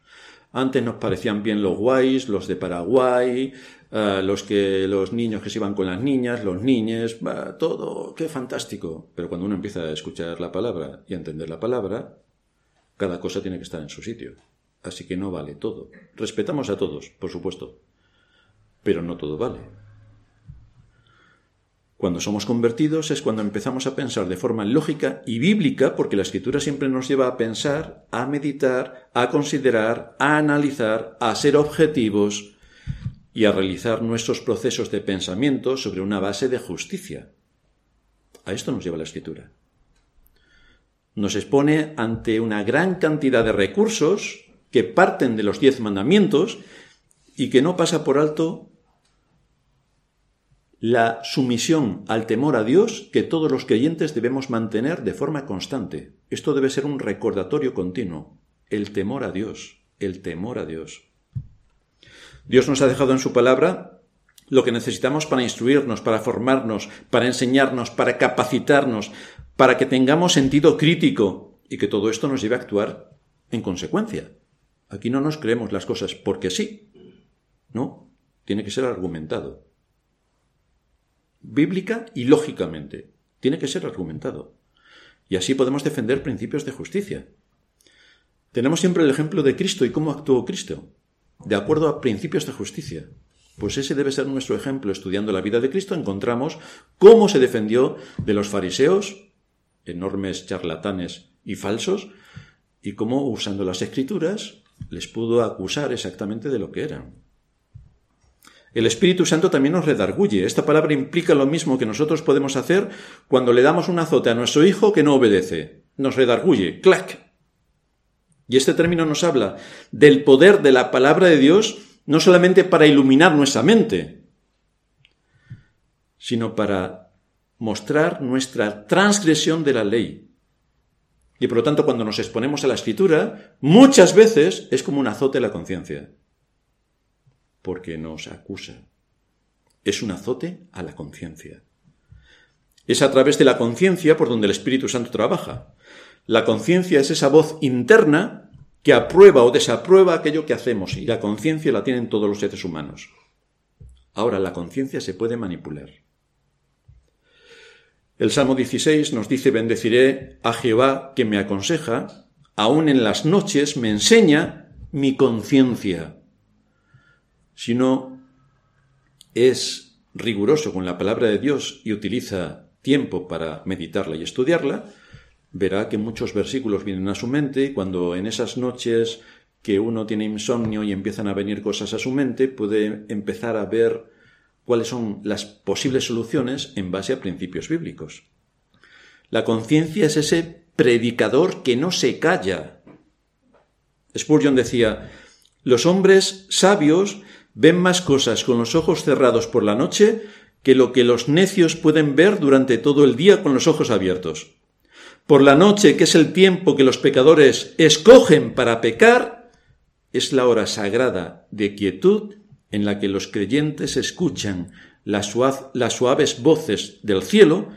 Antes nos parecían bien los guays, los de Paraguay, eh, los que los niños que se iban con las niñas, los niños, todo, qué fantástico. Pero cuando uno empieza a escuchar la palabra y a entender la palabra, cada cosa tiene que estar en su sitio. Así que no vale todo. Respetamos a todos, por supuesto, pero no todo vale. Cuando somos convertidos es cuando empezamos a pensar de forma lógica y bíblica, porque la escritura siempre nos lleva a pensar, a meditar, a considerar, a analizar, a ser objetivos y a realizar nuestros procesos de pensamiento sobre una base de justicia. A esto nos lleva la escritura. Nos expone ante una gran cantidad de recursos que parten de los diez mandamientos y que no pasa por alto la sumisión al temor a Dios que todos los creyentes debemos mantener de forma constante. Esto debe ser un recordatorio continuo. El temor a Dios, el temor a Dios. Dios nos ha dejado en su palabra lo que necesitamos para instruirnos, para formarnos, para enseñarnos, para capacitarnos, para que tengamos sentido crítico y que todo esto nos lleve a actuar en consecuencia. Aquí no nos creemos las cosas porque sí. No, tiene que ser argumentado bíblica y lógicamente. Tiene que ser argumentado. Y así podemos defender principios de justicia. Tenemos siempre el ejemplo de Cristo y cómo actuó Cristo, de acuerdo a principios de justicia. Pues ese debe ser nuestro ejemplo. Estudiando la vida de Cristo encontramos cómo se defendió de los fariseos, enormes charlatanes y falsos, y cómo usando las escrituras les pudo acusar exactamente de lo que eran. El Espíritu Santo también nos redarguye. Esta palabra implica lo mismo que nosotros podemos hacer cuando le damos un azote a nuestro hijo que no obedece. Nos redarguye. ¡Clac! Y este término nos habla del poder de la palabra de Dios no solamente para iluminar nuestra mente, sino para mostrar nuestra transgresión de la ley. Y por lo tanto, cuando nos exponemos a la escritura, muchas veces es como un azote a la conciencia porque nos acusa. Es un azote a la conciencia. Es a través de la conciencia por donde el Espíritu Santo trabaja. La conciencia es esa voz interna que aprueba o desaprueba aquello que hacemos y la conciencia la tienen todos los seres humanos. Ahora, la conciencia se puede manipular. El Salmo 16 nos dice, bendeciré a Jehová que me aconseja, aún en las noches me enseña mi conciencia. Si no es riguroso con la palabra de Dios y utiliza tiempo para meditarla y estudiarla, verá que muchos versículos vienen a su mente y cuando en esas noches que uno tiene insomnio y empiezan a venir cosas a su mente, puede empezar a ver cuáles son las posibles soluciones en base a principios bíblicos. La conciencia es ese predicador que no se calla. Spurgeon decía, los hombres sabios ven más cosas con los ojos cerrados por la noche que lo que los necios pueden ver durante todo el día con los ojos abiertos. Por la noche, que es el tiempo que los pecadores escogen para pecar, es la hora sagrada de quietud en la que los creyentes escuchan las, suaves voces del cielo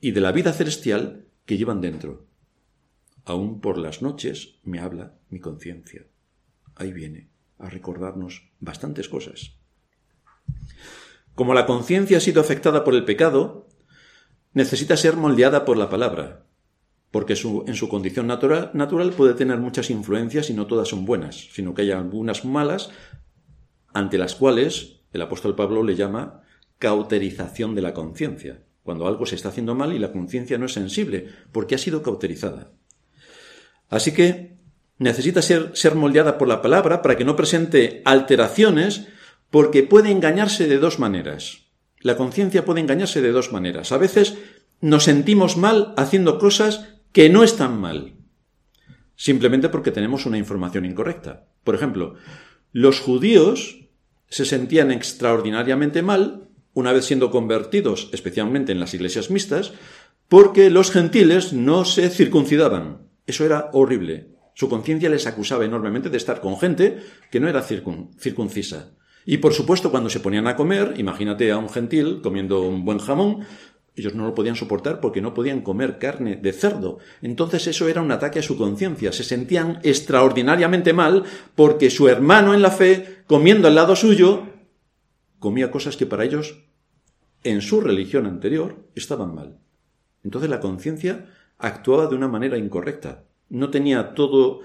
y de la vida celestial que llevan dentro. Aún por las noches me habla mi conciencia. Ahí viene a recordarnos bastantes cosas. Como la conciencia ha sido afectada por el pecado, necesita ser moldeada por la palabra, porque en su condición natural, puede tener muchas influencias y no todas son buenas, sino que hay algunas malas ante las cuales el apóstol Pablo le llama cauterización de la conciencia, cuando algo se está haciendo mal y la conciencia no es sensible, porque ha sido cauterizada. Así que necesita ser, moldeada por la palabra para que no presente alteraciones, porque puede engañarse de dos maneras. La conciencia puede engañarse de dos maneras. A veces nos sentimos mal haciendo cosas que no están mal, simplemente porque tenemos una información incorrecta. Por ejemplo, los judíos se sentían extraordinariamente mal una vez siendo convertidos, especialmente en las iglesias mixtas, porque los gentiles no se circuncidaban. Eso era horrible. Su conciencia les acusaba enormemente de estar con gente que no era circuncisa. Y por supuesto, cuando se ponían a comer, imagínate a un gentil comiendo un buen jamón, ellos no lo podían soportar porque no podían comer carne de cerdo. Entonces eso era un ataque a su conciencia. Se sentían extraordinariamente mal porque su hermano en la fe, comiendo al lado suyo, comía cosas que para ellos, en su religión anterior, estaban mal. Entonces la conciencia actuaba de una manera incorrecta no tenía toda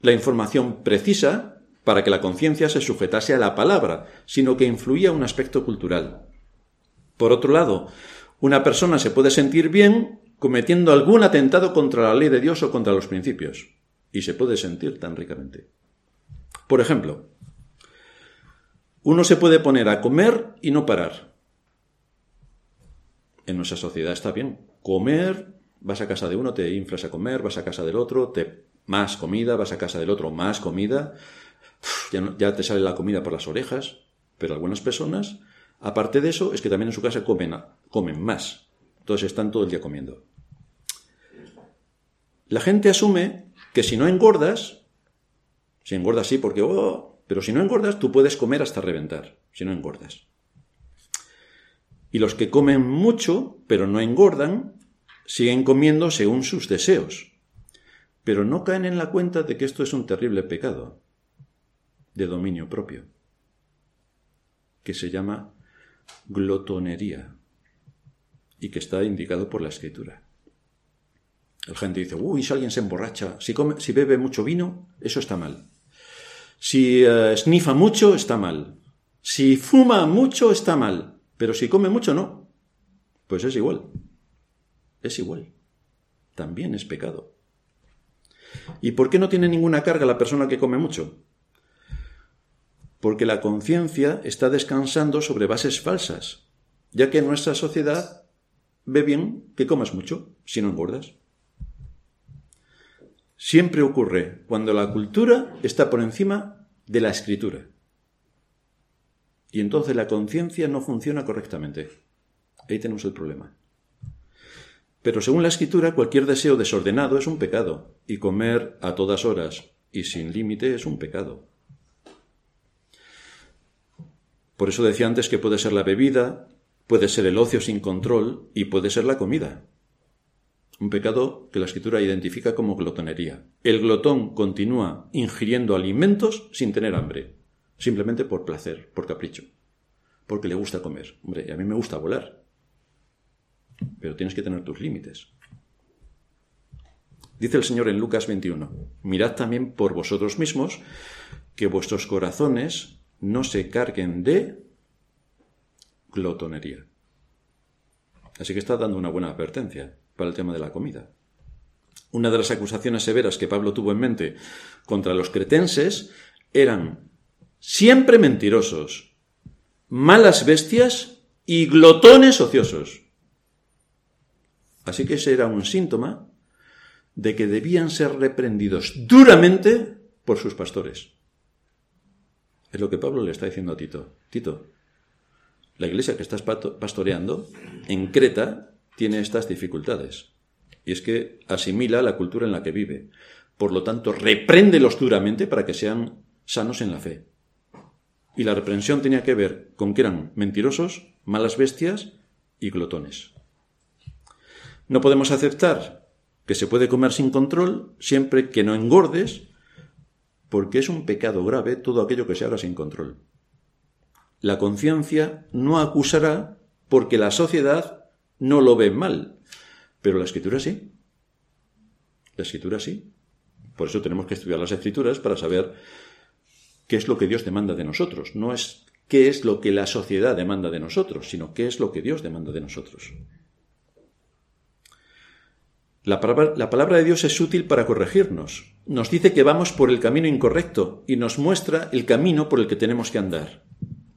la información precisa para que la conciencia se sujetase a la palabra, sino que influía un aspecto cultural. Por otro lado, una persona se puede sentir bien cometiendo algún atentado contra la ley de Dios o contra los principios, y se puede sentir tan ricamente. Por ejemplo, uno se puede poner a comer y no parar. En nuestra sociedad está bien. Comer Vas a casa de uno, te inflas a comer, vas a casa del otro, te más comida, vas a casa del otro, más comida. ya, te sale la comida por las orejas, pero algunas personas, aparte de eso, es que también en su casa comen, comen más. Entonces están todo el día comiendo. La gente asume que si no engordas, si engordas sí, porque, oh, pero si no engordas, tú puedes comer hasta reventar, si no engordas. Y los que comen mucho, pero no engordan, siguen comiendo según sus deseos, pero no caen en la cuenta de que esto es un terrible pecado de dominio propio, que se llama glotonería y que está indicado por la escritura. La gente dice, uy, si alguien se emborracha, si, come, si bebe mucho vino, eso está mal. Si uh, snifa mucho, está mal. Si fuma mucho, está mal. Pero si come mucho, no. Pues es igual es igual. También es pecado. ¿Y por qué no tiene ninguna carga la persona que come mucho? porque la conciencia está descansando sobre bases falsas, ya que nuestra sociedad ve bien que comas mucho, si no engordas. Siempre ocurre cuando la cultura está por encima de la escritura. Y entonces la conciencia no funciona correctamente. Ahí tenemos el problema. Pero según la escritura, cualquier deseo desordenado es un pecado, y comer a todas horas y sin límite es un pecado. Por eso decía antes que puede ser la bebida, puede ser el ocio sin control y puede ser la comida. Un pecado que la escritura identifica como glotonería. El glotón continúa ingiriendo alimentos sin tener hambre, simplemente por placer, por capricho, porque le gusta comer. Hombre, a mí me gusta volar, pero tienes que tener tus límites. Dice el Señor en Lucas 21, mirad también por vosotros mismos que vuestros corazones no se carguen de glotonería. Así que está dando una buena advertencia para el tema de la comida. Una de las acusaciones severas que Pablo tuvo en mente contra los cretenses eran siempre mentirosos, malas bestias y glotones ociosos. Así que ese era un síntoma de que debían ser reprendidos duramente por sus pastores. Es lo que Pablo le está diciendo a Tito. Tito, la iglesia que estás pastoreando en Creta tiene estas dificultades. Y es que asimila la cultura en la que vive. Por lo tanto, repréndelos duramente para que sean sanos en la fe. Y la reprensión tenía que ver con que eran mentirosos, malas bestias y glotones. No podemos aceptar que se puede comer sin control siempre que no engordes, porque es un pecado grave todo aquello que se haga sin control. La conciencia no acusará porque la sociedad no lo ve mal, pero la escritura sí. La escritura sí. Por eso tenemos que estudiar las escrituras para saber qué es lo que Dios demanda de nosotros. No es qué es lo que la sociedad demanda de nosotros, sino qué es lo que Dios demanda de nosotros. La palabra, de Dios es útil para corregirnos. Nos dice que vamos por el camino incorrecto y nos muestra el camino por el que tenemos que andar.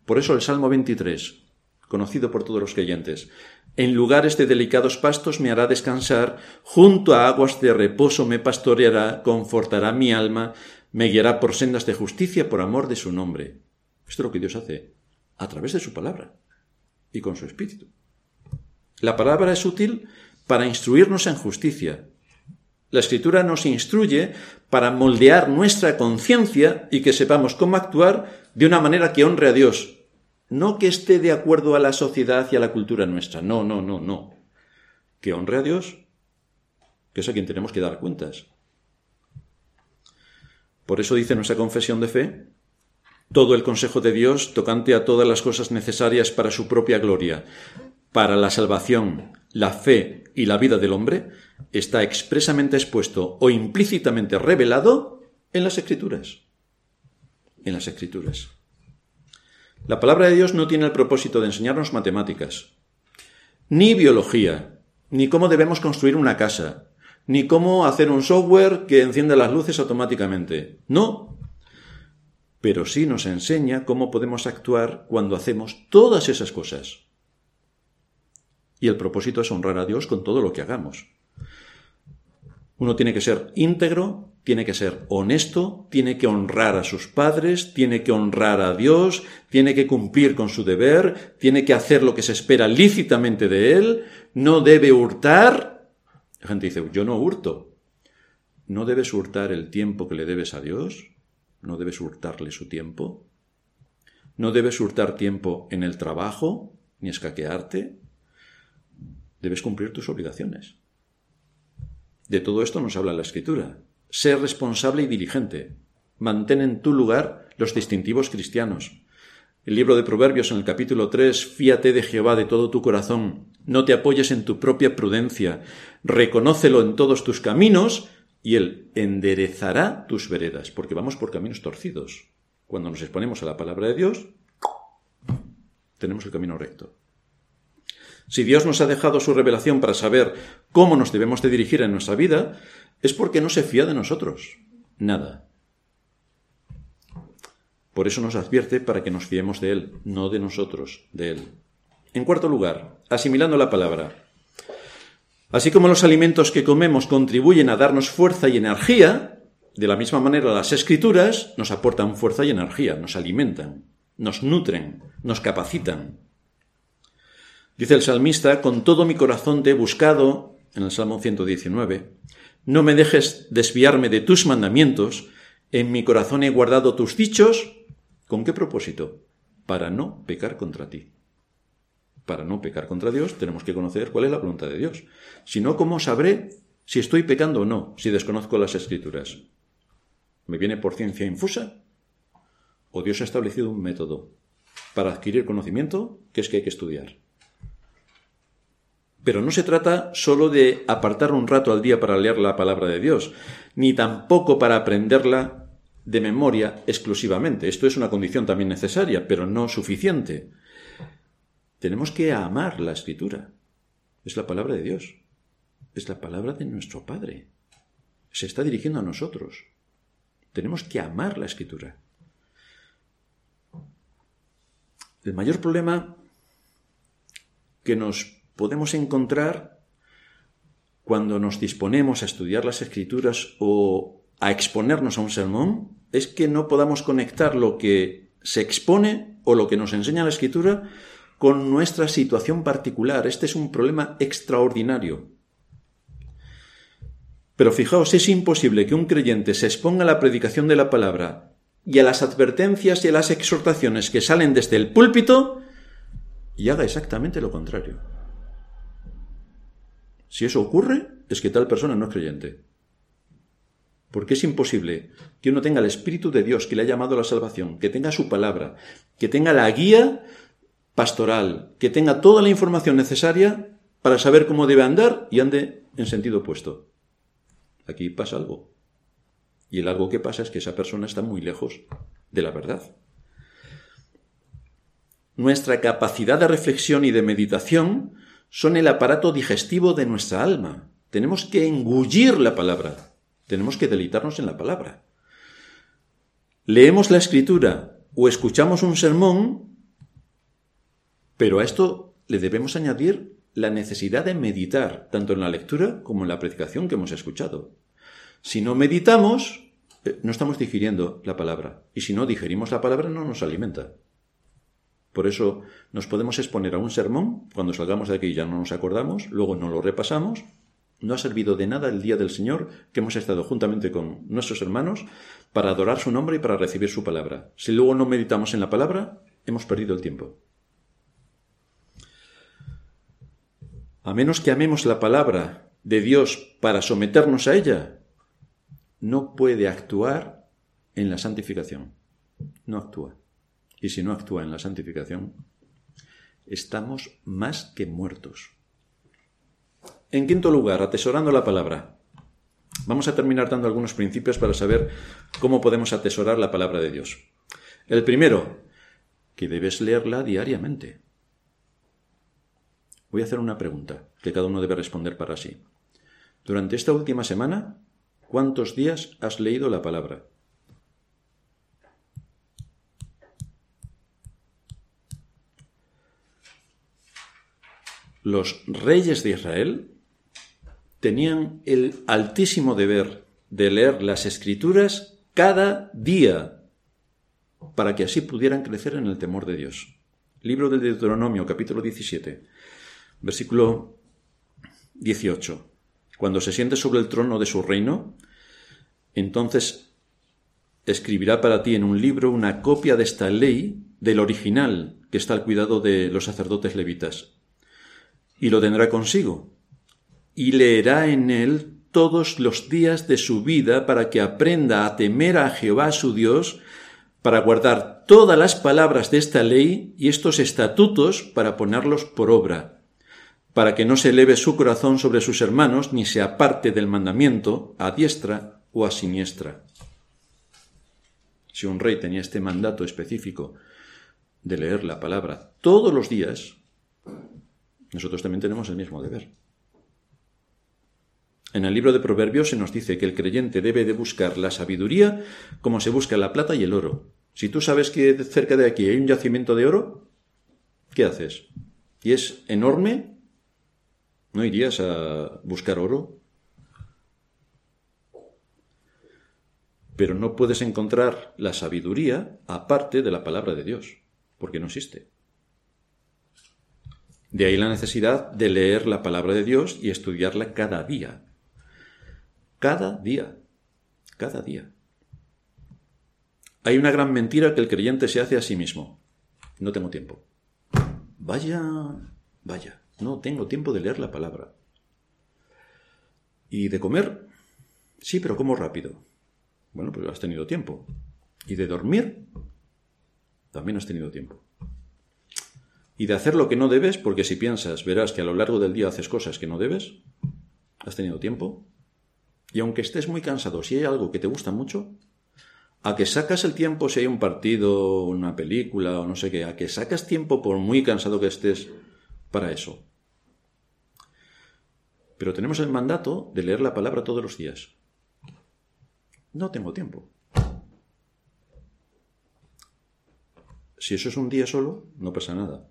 Por eso el Salmo 23, conocido por todos los creyentes, en lugares de delicados pastos me hará descansar, junto a aguas de reposo me pastoreará, confortará mi alma, me guiará por sendas de justicia por amor de su nombre. Esto es lo que Dios hace a través de su palabra y con su espíritu. La palabra es útil para instruirnos en justicia. La escritura nos instruye para moldear nuestra conciencia y que sepamos cómo actuar de una manera que honre a Dios. No que esté de acuerdo a la sociedad y a la cultura nuestra. No, no, no, no. Que honre a Dios, que es a quien tenemos que dar cuentas. Por eso dice nuestra confesión de fe, todo el consejo de Dios tocante a todas las cosas necesarias para su propia gloria, para la salvación, la fe y la vida del hombre, está expresamente expuesto o implícitamente revelado en las escrituras. En las escrituras. La palabra de Dios no tiene el propósito de enseñarnos matemáticas, ni biología, ni cómo debemos construir una casa, ni cómo hacer un software que encienda las luces automáticamente. No. Pero sí nos enseña cómo podemos actuar cuando hacemos todas esas cosas. Y el propósito es honrar a Dios con todo lo que hagamos. Uno tiene que ser íntegro, tiene que ser honesto, tiene que honrar a sus padres, tiene que honrar a Dios, tiene que cumplir con su deber, tiene que hacer lo que se espera lícitamente de él, no debe hurtar. La gente dice, yo no hurto. ¿No debes hurtar el tiempo que le debes a Dios? ¿No debes hurtarle su tiempo? ¿No debes hurtar tiempo en el trabajo, ni escaquearte? Debes cumplir tus obligaciones. De todo esto nos habla la Escritura. Sé responsable y diligente. Mantén en tu lugar los distintivos cristianos. El libro de Proverbios en el capítulo 3, fíate de Jehová de todo tu corazón, no te apoyes en tu propia prudencia, reconócelo en todos tus caminos y él enderezará tus veredas, porque vamos por caminos torcidos. Cuando nos exponemos a la palabra de Dios, tenemos el camino recto. Si Dios nos ha dejado su revelación para saber cómo nos debemos de dirigir en nuestra vida, es porque no se fía de nosotros. Nada. Por eso nos advierte para que nos fiemos de Él, no de nosotros, de Él. En cuarto lugar, asimilando la palabra. Así como los alimentos que comemos contribuyen a darnos fuerza y energía, de la misma manera las escrituras nos aportan fuerza y energía, nos alimentan, nos nutren, nos capacitan. Dice el salmista, con todo mi corazón te he buscado, en el Salmo 119, no me dejes desviarme de tus mandamientos, en mi corazón he guardado tus dichos, ¿Con qué propósito? Para no pecar contra ti. Para no pecar contra Dios tenemos que conocer cuál es la voluntad de Dios. Si no, ¿cómo sabré si estoy pecando o no, si desconozco las escrituras? ¿Me viene por ciencia infusa? ¿O Dios ha establecido un método para adquirir conocimiento que es que hay que estudiar? Pero no se trata solo de apartar un rato al día para leer la palabra de Dios, ni tampoco para aprenderla de memoria exclusivamente. Esto es una condición también necesaria, pero no suficiente. Tenemos que amar la escritura. Es la palabra de Dios. Es la palabra de nuestro Padre. Se está dirigiendo a nosotros. Tenemos que amar la escritura. El mayor problema que nos podemos encontrar cuando nos disponemos a estudiar las escrituras o a exponernos a un sermón es que no podamos conectar lo que se expone o lo que nos enseña la escritura con nuestra situación particular. Este es un problema extraordinario. Pero fijaos, es imposible que un creyente se exponga a la predicación de la palabra y a las advertencias y a las exhortaciones que salen desde el púlpito y haga exactamente lo contrario. Si eso ocurre, es que tal persona no es creyente. Porque es imposible que uno tenga el Espíritu de Dios que le ha llamado a la salvación, que tenga su palabra, que tenga la guía pastoral, que tenga toda la información necesaria para saber cómo debe andar y ande en sentido opuesto. Aquí pasa algo. Y el algo que pasa es que esa persona está muy lejos de la verdad. Nuestra capacidad de reflexión y de meditación son el aparato digestivo de nuestra alma. Tenemos que engullir la palabra. Tenemos que deleitarnos en la palabra. Leemos la escritura o escuchamos un sermón, pero a esto le debemos añadir la necesidad de meditar, tanto en la lectura como en la predicación que hemos escuchado. Si no meditamos, eh, no estamos digiriendo la palabra. Y si no digerimos la palabra, no nos alimenta. Por eso nos podemos exponer a un sermón, cuando salgamos de aquí ya no nos acordamos, luego no lo repasamos, no ha servido de nada el día del Señor que hemos estado juntamente con nuestros hermanos para adorar su nombre y para recibir su palabra. Si luego no meditamos en la palabra, hemos perdido el tiempo. A menos que amemos la palabra de Dios para someternos a ella, no puede actuar en la santificación. No actúa. Y si no actúa en la santificación, estamos más que muertos. En quinto lugar, atesorando la palabra. Vamos a terminar dando algunos principios para saber cómo podemos atesorar la palabra de Dios. El primero, que debes leerla diariamente. Voy a hacer una pregunta que cada uno debe responder para sí. Durante esta última semana, ¿cuántos días has leído la palabra? Los reyes de Israel tenían el altísimo deber de leer las escrituras cada día para que así pudieran crecer en el temor de Dios. Libro del Deuteronomio, capítulo 17, versículo 18. Cuando se siente sobre el trono de su reino, entonces escribirá para ti en un libro una copia de esta ley del original que está al cuidado de los sacerdotes levitas, y lo tendrá consigo y leerá en él todos los días de su vida para que aprenda a temer a Jehová su Dios, para guardar todas las palabras de esta ley y estos estatutos para ponerlos por obra, para que no se eleve su corazón sobre sus hermanos ni se aparte del mandamiento a diestra o a siniestra. Si un rey tenía este mandato específico de leer la palabra todos los días, nosotros también tenemos el mismo deber. En el libro de Proverbios se nos dice que el creyente debe de buscar la sabiduría como se busca la plata y el oro. Si tú sabes que cerca de aquí hay un yacimiento de oro, ¿qué haces? Y es enorme, ¿no irías a buscar oro? Pero no puedes encontrar la sabiduría aparte de la palabra de Dios, porque no existe. De ahí la necesidad de leer la palabra de Dios y estudiarla cada día. Cada día. Cada día. Hay una gran mentira que el creyente se hace a sí mismo. No tengo tiempo. Vaya, vaya, no tengo tiempo de leer la palabra. ¿Y de comer? Sí, pero como rápido. Bueno, pues has tenido tiempo. ¿Y de dormir? También has tenido tiempo. Y de hacer lo que no debes, porque si piensas, verás que a lo largo del día haces cosas que no debes, has tenido tiempo. Y aunque estés muy cansado, si hay algo que te gusta mucho, a que sacas el tiempo si hay un partido, una película o no sé qué, a que sacas tiempo por muy cansado que estés para eso. Pero tenemos el mandato de leer la palabra todos los días. No tengo tiempo. Si eso es un día solo, no pasa nada.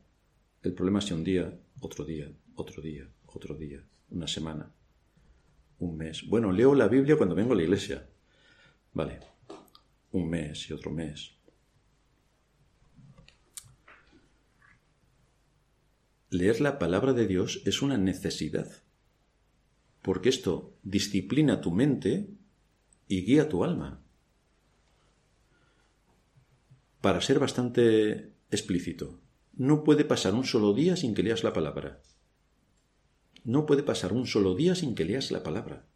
El problema es si un día, otro día, otro día, otro día, una semana, un mes. Bueno, leo la Biblia cuando vengo a la iglesia. Vale, un mes y otro mes. Leer la palabra de Dios es una necesidad, porque esto disciplina tu mente y guía tu alma. Para ser bastante explícito, no puede pasar un solo día sin que leas la palabra. No puede pasar un solo día sin que leas la palabra.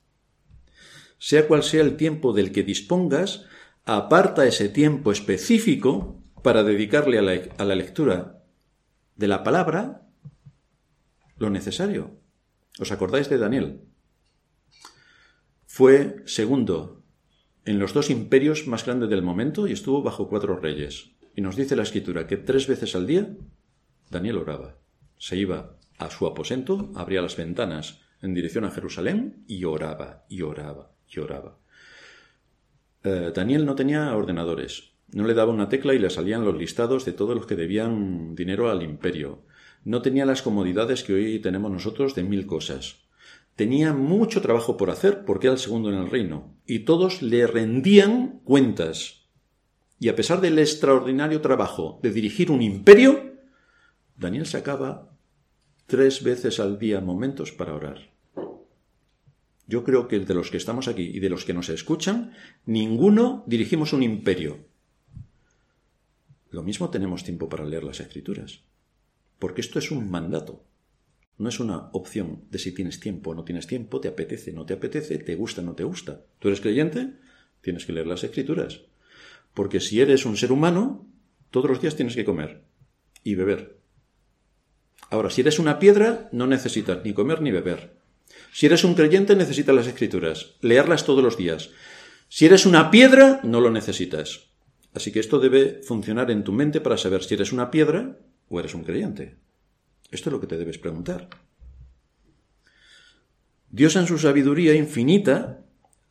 Sea cual sea el tiempo del que dispongas, aparta ese tiempo específico para dedicarle a la, a la lectura de la palabra lo necesario. ¿Os acordáis de Daniel? Fue segundo en los dos imperios más grandes del momento y estuvo bajo cuatro reyes. Y nos dice la escritura que tres veces al día Daniel oraba. Se iba a su aposento, abría las ventanas en dirección a Jerusalén y oraba, y oraba, y oraba. Eh, Daniel no tenía ordenadores. No le daba una tecla y le salían los listados de todos los que debían dinero al imperio. No tenía las comodidades que hoy tenemos nosotros de mil cosas. Tenía mucho trabajo por hacer porque era el segundo en el reino, y todos le rendían cuentas. Y a pesar del extraordinario trabajo de dirigir un imperio, Daniel sacaba tres veces al día momentos para orar. Yo creo que de los que estamos aquí y de los que nos escuchan, ninguno dirigimos un imperio. Lo mismo tenemos tiempo para leer las escrituras, porque esto es un mandato. No es una opción de si tienes tiempo o no tienes tiempo, te apetece, no te apetece, te gusta, no te gusta. ¿Tú eres creyente? Tienes que leer las escrituras. Porque si eres un ser humano, todos los días tienes que comer y beber. Ahora, si eres una piedra, no necesitas ni comer ni beber. Si eres un creyente, necesitas las escrituras, leerlas todos los días. Si eres una piedra, no lo necesitas. Así que esto debe funcionar en tu mente para saber si eres una piedra o eres un creyente. Esto es lo que te debes preguntar. Dios en su sabiduría infinita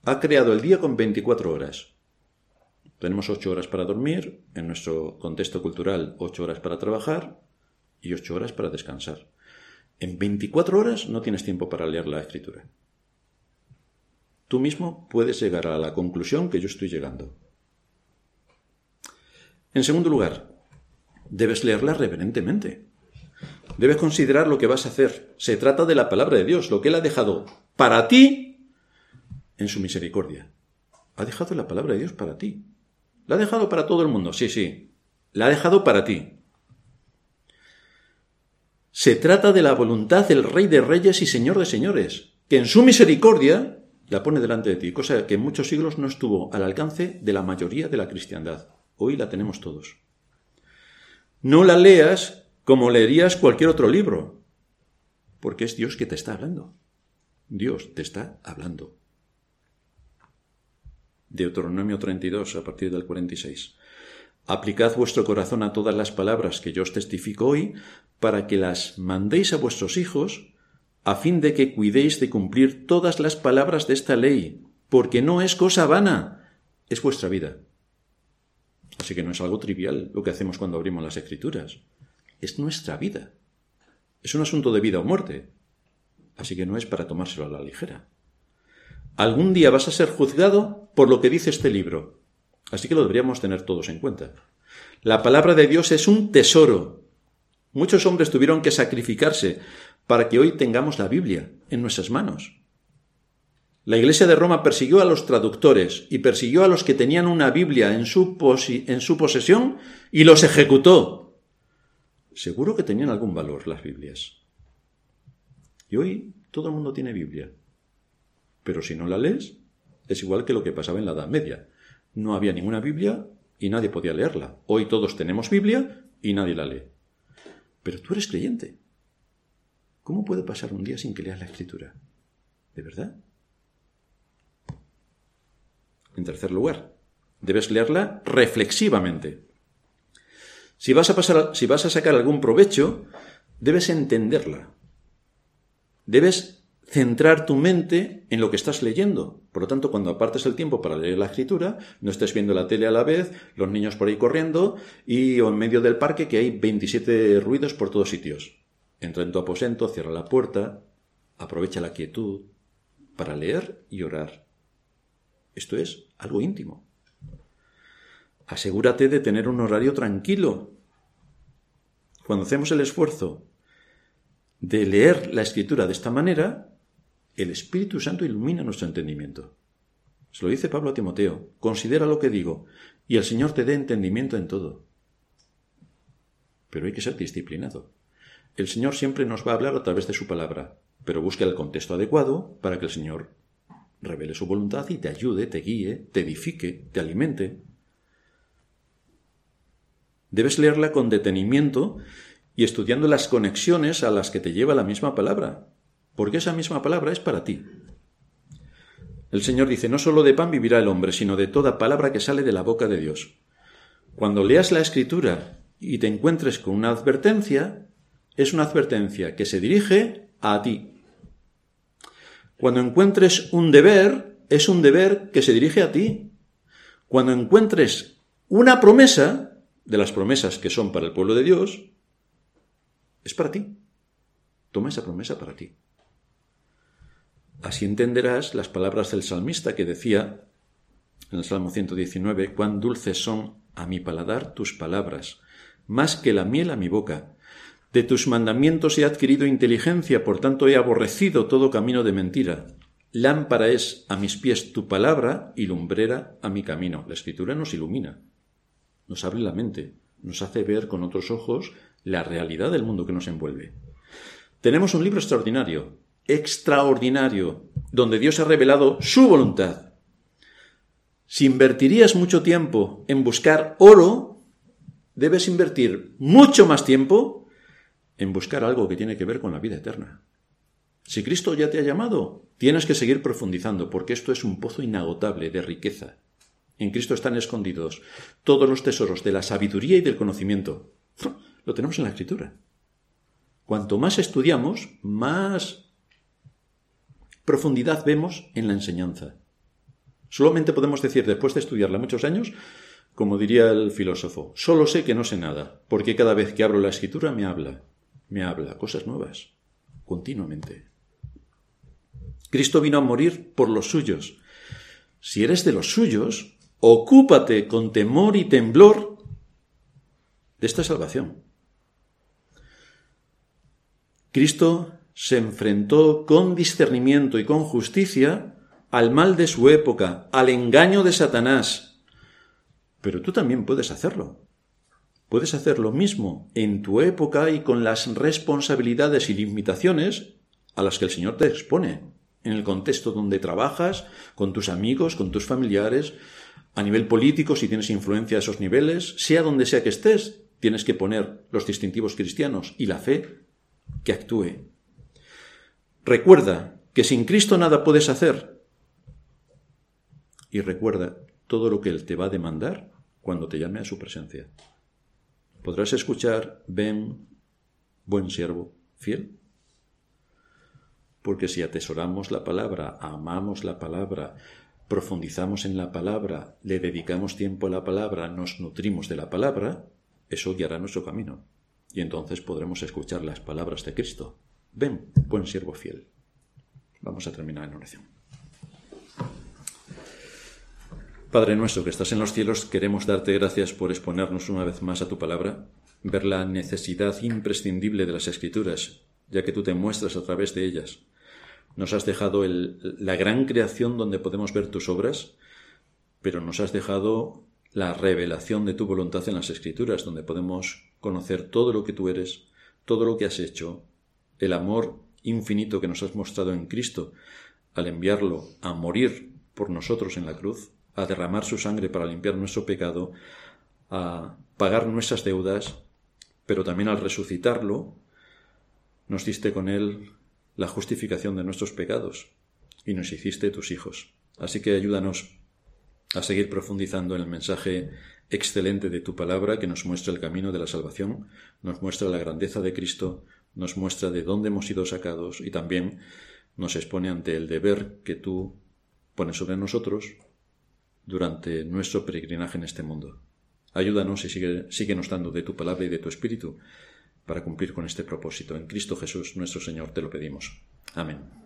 ha creado el día con 24 horas. Tenemos 8 horas para dormir, en nuestro contexto cultural 8 horas para trabajar y 8 horas para descansar. En 24 horas no tienes tiempo para leer la escritura. Tú mismo puedes llegar a la conclusión que yo estoy llegando. En segundo lugar, debes leerla reverentemente. Debes considerar lo que vas a hacer. Se trata de la palabra de Dios, lo que Él ha dejado para ti en su misericordia. Ha dejado la palabra de Dios para ti. La ha dejado para todo el mundo, sí, sí. La ha dejado para ti. Se trata de la voluntad del Rey de Reyes y Señor de Señores, que en su misericordia la pone delante de ti, cosa que en muchos siglos no estuvo al alcance de la mayoría de la cristiandad. Hoy la tenemos todos. No la leas como leerías cualquier otro libro, porque es Dios que te está hablando. Dios te está hablando. Deuteronomio 32, a partir del 46. Aplicad vuestro corazón a todas las palabras que yo os testifico hoy, para que las mandéis a vuestros hijos, a fin de que cuidéis de cumplir todas las palabras de esta ley, porque no es cosa vana, es vuestra vida. Así que no es algo trivial lo que hacemos cuando abrimos las escrituras. Es nuestra vida. Es un asunto de vida o muerte. Así que no es para tomárselo a la ligera. Algún día vas a ser juzgado por lo que dice este libro. Así que lo deberíamos tener todos en cuenta. La palabra de Dios es un tesoro. Muchos hombres tuvieron que sacrificarse para que hoy tengamos la Biblia en nuestras manos. La Iglesia de Roma persiguió a los traductores y persiguió a los que tenían una Biblia en su, en su posesión y los ejecutó. Seguro que tenían algún valor las Biblias. Y hoy todo el mundo tiene Biblia. Pero si no la lees, es igual que lo que pasaba en la Edad Media. No había ninguna Biblia y nadie podía leerla. Hoy todos tenemos Biblia y nadie la lee. Pero tú eres creyente. ¿Cómo puede pasar un día sin que leas la escritura? ¿De verdad? En tercer lugar, debes leerla reflexivamente. Si vas a, pasar, si vas a sacar algún provecho, debes entenderla. Debes centrar tu mente en lo que estás leyendo. Por lo tanto, cuando apartes el tiempo para leer la escritura, no estés viendo la tele a la vez, los niños por ahí corriendo y en medio del parque que hay 27 ruidos por todos sitios. Entra en tu aposento, cierra la puerta, aprovecha la quietud para leer y orar. Esto es algo íntimo. Asegúrate de tener un horario tranquilo. Cuando hacemos el esfuerzo de leer la escritura de esta manera, el Espíritu Santo ilumina nuestro entendimiento. Se lo dice Pablo a Timoteo, considera lo que digo, y el Señor te dé entendimiento en todo. Pero hay que ser disciplinado. El Señor siempre nos va a hablar a través de su palabra, pero busca el contexto adecuado para que el Señor revele su voluntad y te ayude, te guíe, te edifique, te alimente. Debes leerla con detenimiento y estudiando las conexiones a las que te lleva la misma palabra porque esa misma palabra es para ti. El Señor dice, no solo de pan vivirá el hombre, sino de toda palabra que sale de la boca de Dios. Cuando leas la escritura y te encuentres con una advertencia, es una advertencia que se dirige a ti. Cuando encuentres un deber, es un deber que se dirige a ti. Cuando encuentres una promesa, de las promesas que son para el pueblo de Dios, es para ti. Toma esa promesa para ti. Así entenderás las palabras del salmista que decía en el Salmo 119, cuán dulces son a mi paladar tus palabras, más que la miel a mi boca. De tus mandamientos he adquirido inteligencia, por tanto he aborrecido todo camino de mentira. Lámpara es a mis pies tu palabra y lumbrera a mi camino. La escritura nos ilumina, nos abre la mente, nos hace ver con otros ojos la realidad del mundo que nos envuelve. Tenemos un libro extraordinario, extraordinario, donde Dios ha revelado su voluntad. Si invertirías mucho tiempo en buscar oro, debes invertir mucho más tiempo en buscar algo que tiene que ver con la vida eterna. Si Cristo ya te ha llamado, tienes que seguir profundizando, porque esto es un pozo inagotable de riqueza. En Cristo están escondidos todos los tesoros de la sabiduría y del conocimiento. Lo tenemos en la Escritura. Cuanto más estudiamos, más profundidad vemos en la enseñanza. Solamente podemos decir, después de estudiarla muchos años, como diría el filósofo, solo sé que no sé nada, porque cada vez que abro la escritura me habla, me habla cosas nuevas, continuamente. Cristo vino a morir por los suyos. Si eres de los suyos, ocúpate con temor y temblor de esta salvación. Cristo se enfrentó con discernimiento y con justicia al mal de su época, al engaño de Satanás. Pero tú también puedes hacerlo. Puedes hacer lo mismo en tu época y con las responsabilidades y limitaciones a las que el Señor te expone, en el contexto donde trabajas, con tus amigos, con tus familiares, a nivel político, si tienes influencia a esos niveles, sea donde sea que estés, tienes que poner los distintivos cristianos y la fe que actúe Recuerda que sin Cristo nada puedes hacer. Y recuerda todo lo que Él te va a demandar cuando te llame a su presencia. Podrás escuchar, ven, buen siervo, fiel. Porque si atesoramos la palabra, amamos la palabra, profundizamos en la palabra, le dedicamos tiempo a la palabra, nos nutrimos de la palabra, eso guiará nuestro camino. Y entonces podremos escuchar las palabras de Cristo. Ven, buen siervo fiel. Vamos a terminar en oración. Padre nuestro que estás en los cielos, queremos darte gracias por exponernos una vez más a tu palabra, ver la necesidad imprescindible de las escrituras, ya que tú te muestras a través de ellas. Nos has dejado la gran creación donde podemos ver tus obras, pero nos has dejado la revelación de tu voluntad en las escrituras, donde podemos conocer todo lo que tú eres, todo lo que has hecho, el amor infinito que nos has mostrado en Cristo al enviarlo a morir por nosotros en la cruz, a derramar su sangre para limpiar nuestro pecado, a pagar nuestras deudas, pero también al resucitarlo, nos diste con él la justificación de nuestros pecados y nos hiciste tus hijos. Así que ayúdanos a seguir profundizando en el mensaje excelente de tu palabra que nos muestra el camino de la salvación, nos muestra la grandeza de Cristo, nos muestra de dónde hemos sido sacados y también nos expone ante el deber que tú pones sobre nosotros durante nuestro peregrinaje en este mundo. Ayúdanos y sigue, síguenos dando de tu palabra y de tu espíritu para cumplir con este propósito. En Cristo Jesús, nuestro Señor, te lo pedimos. Amén.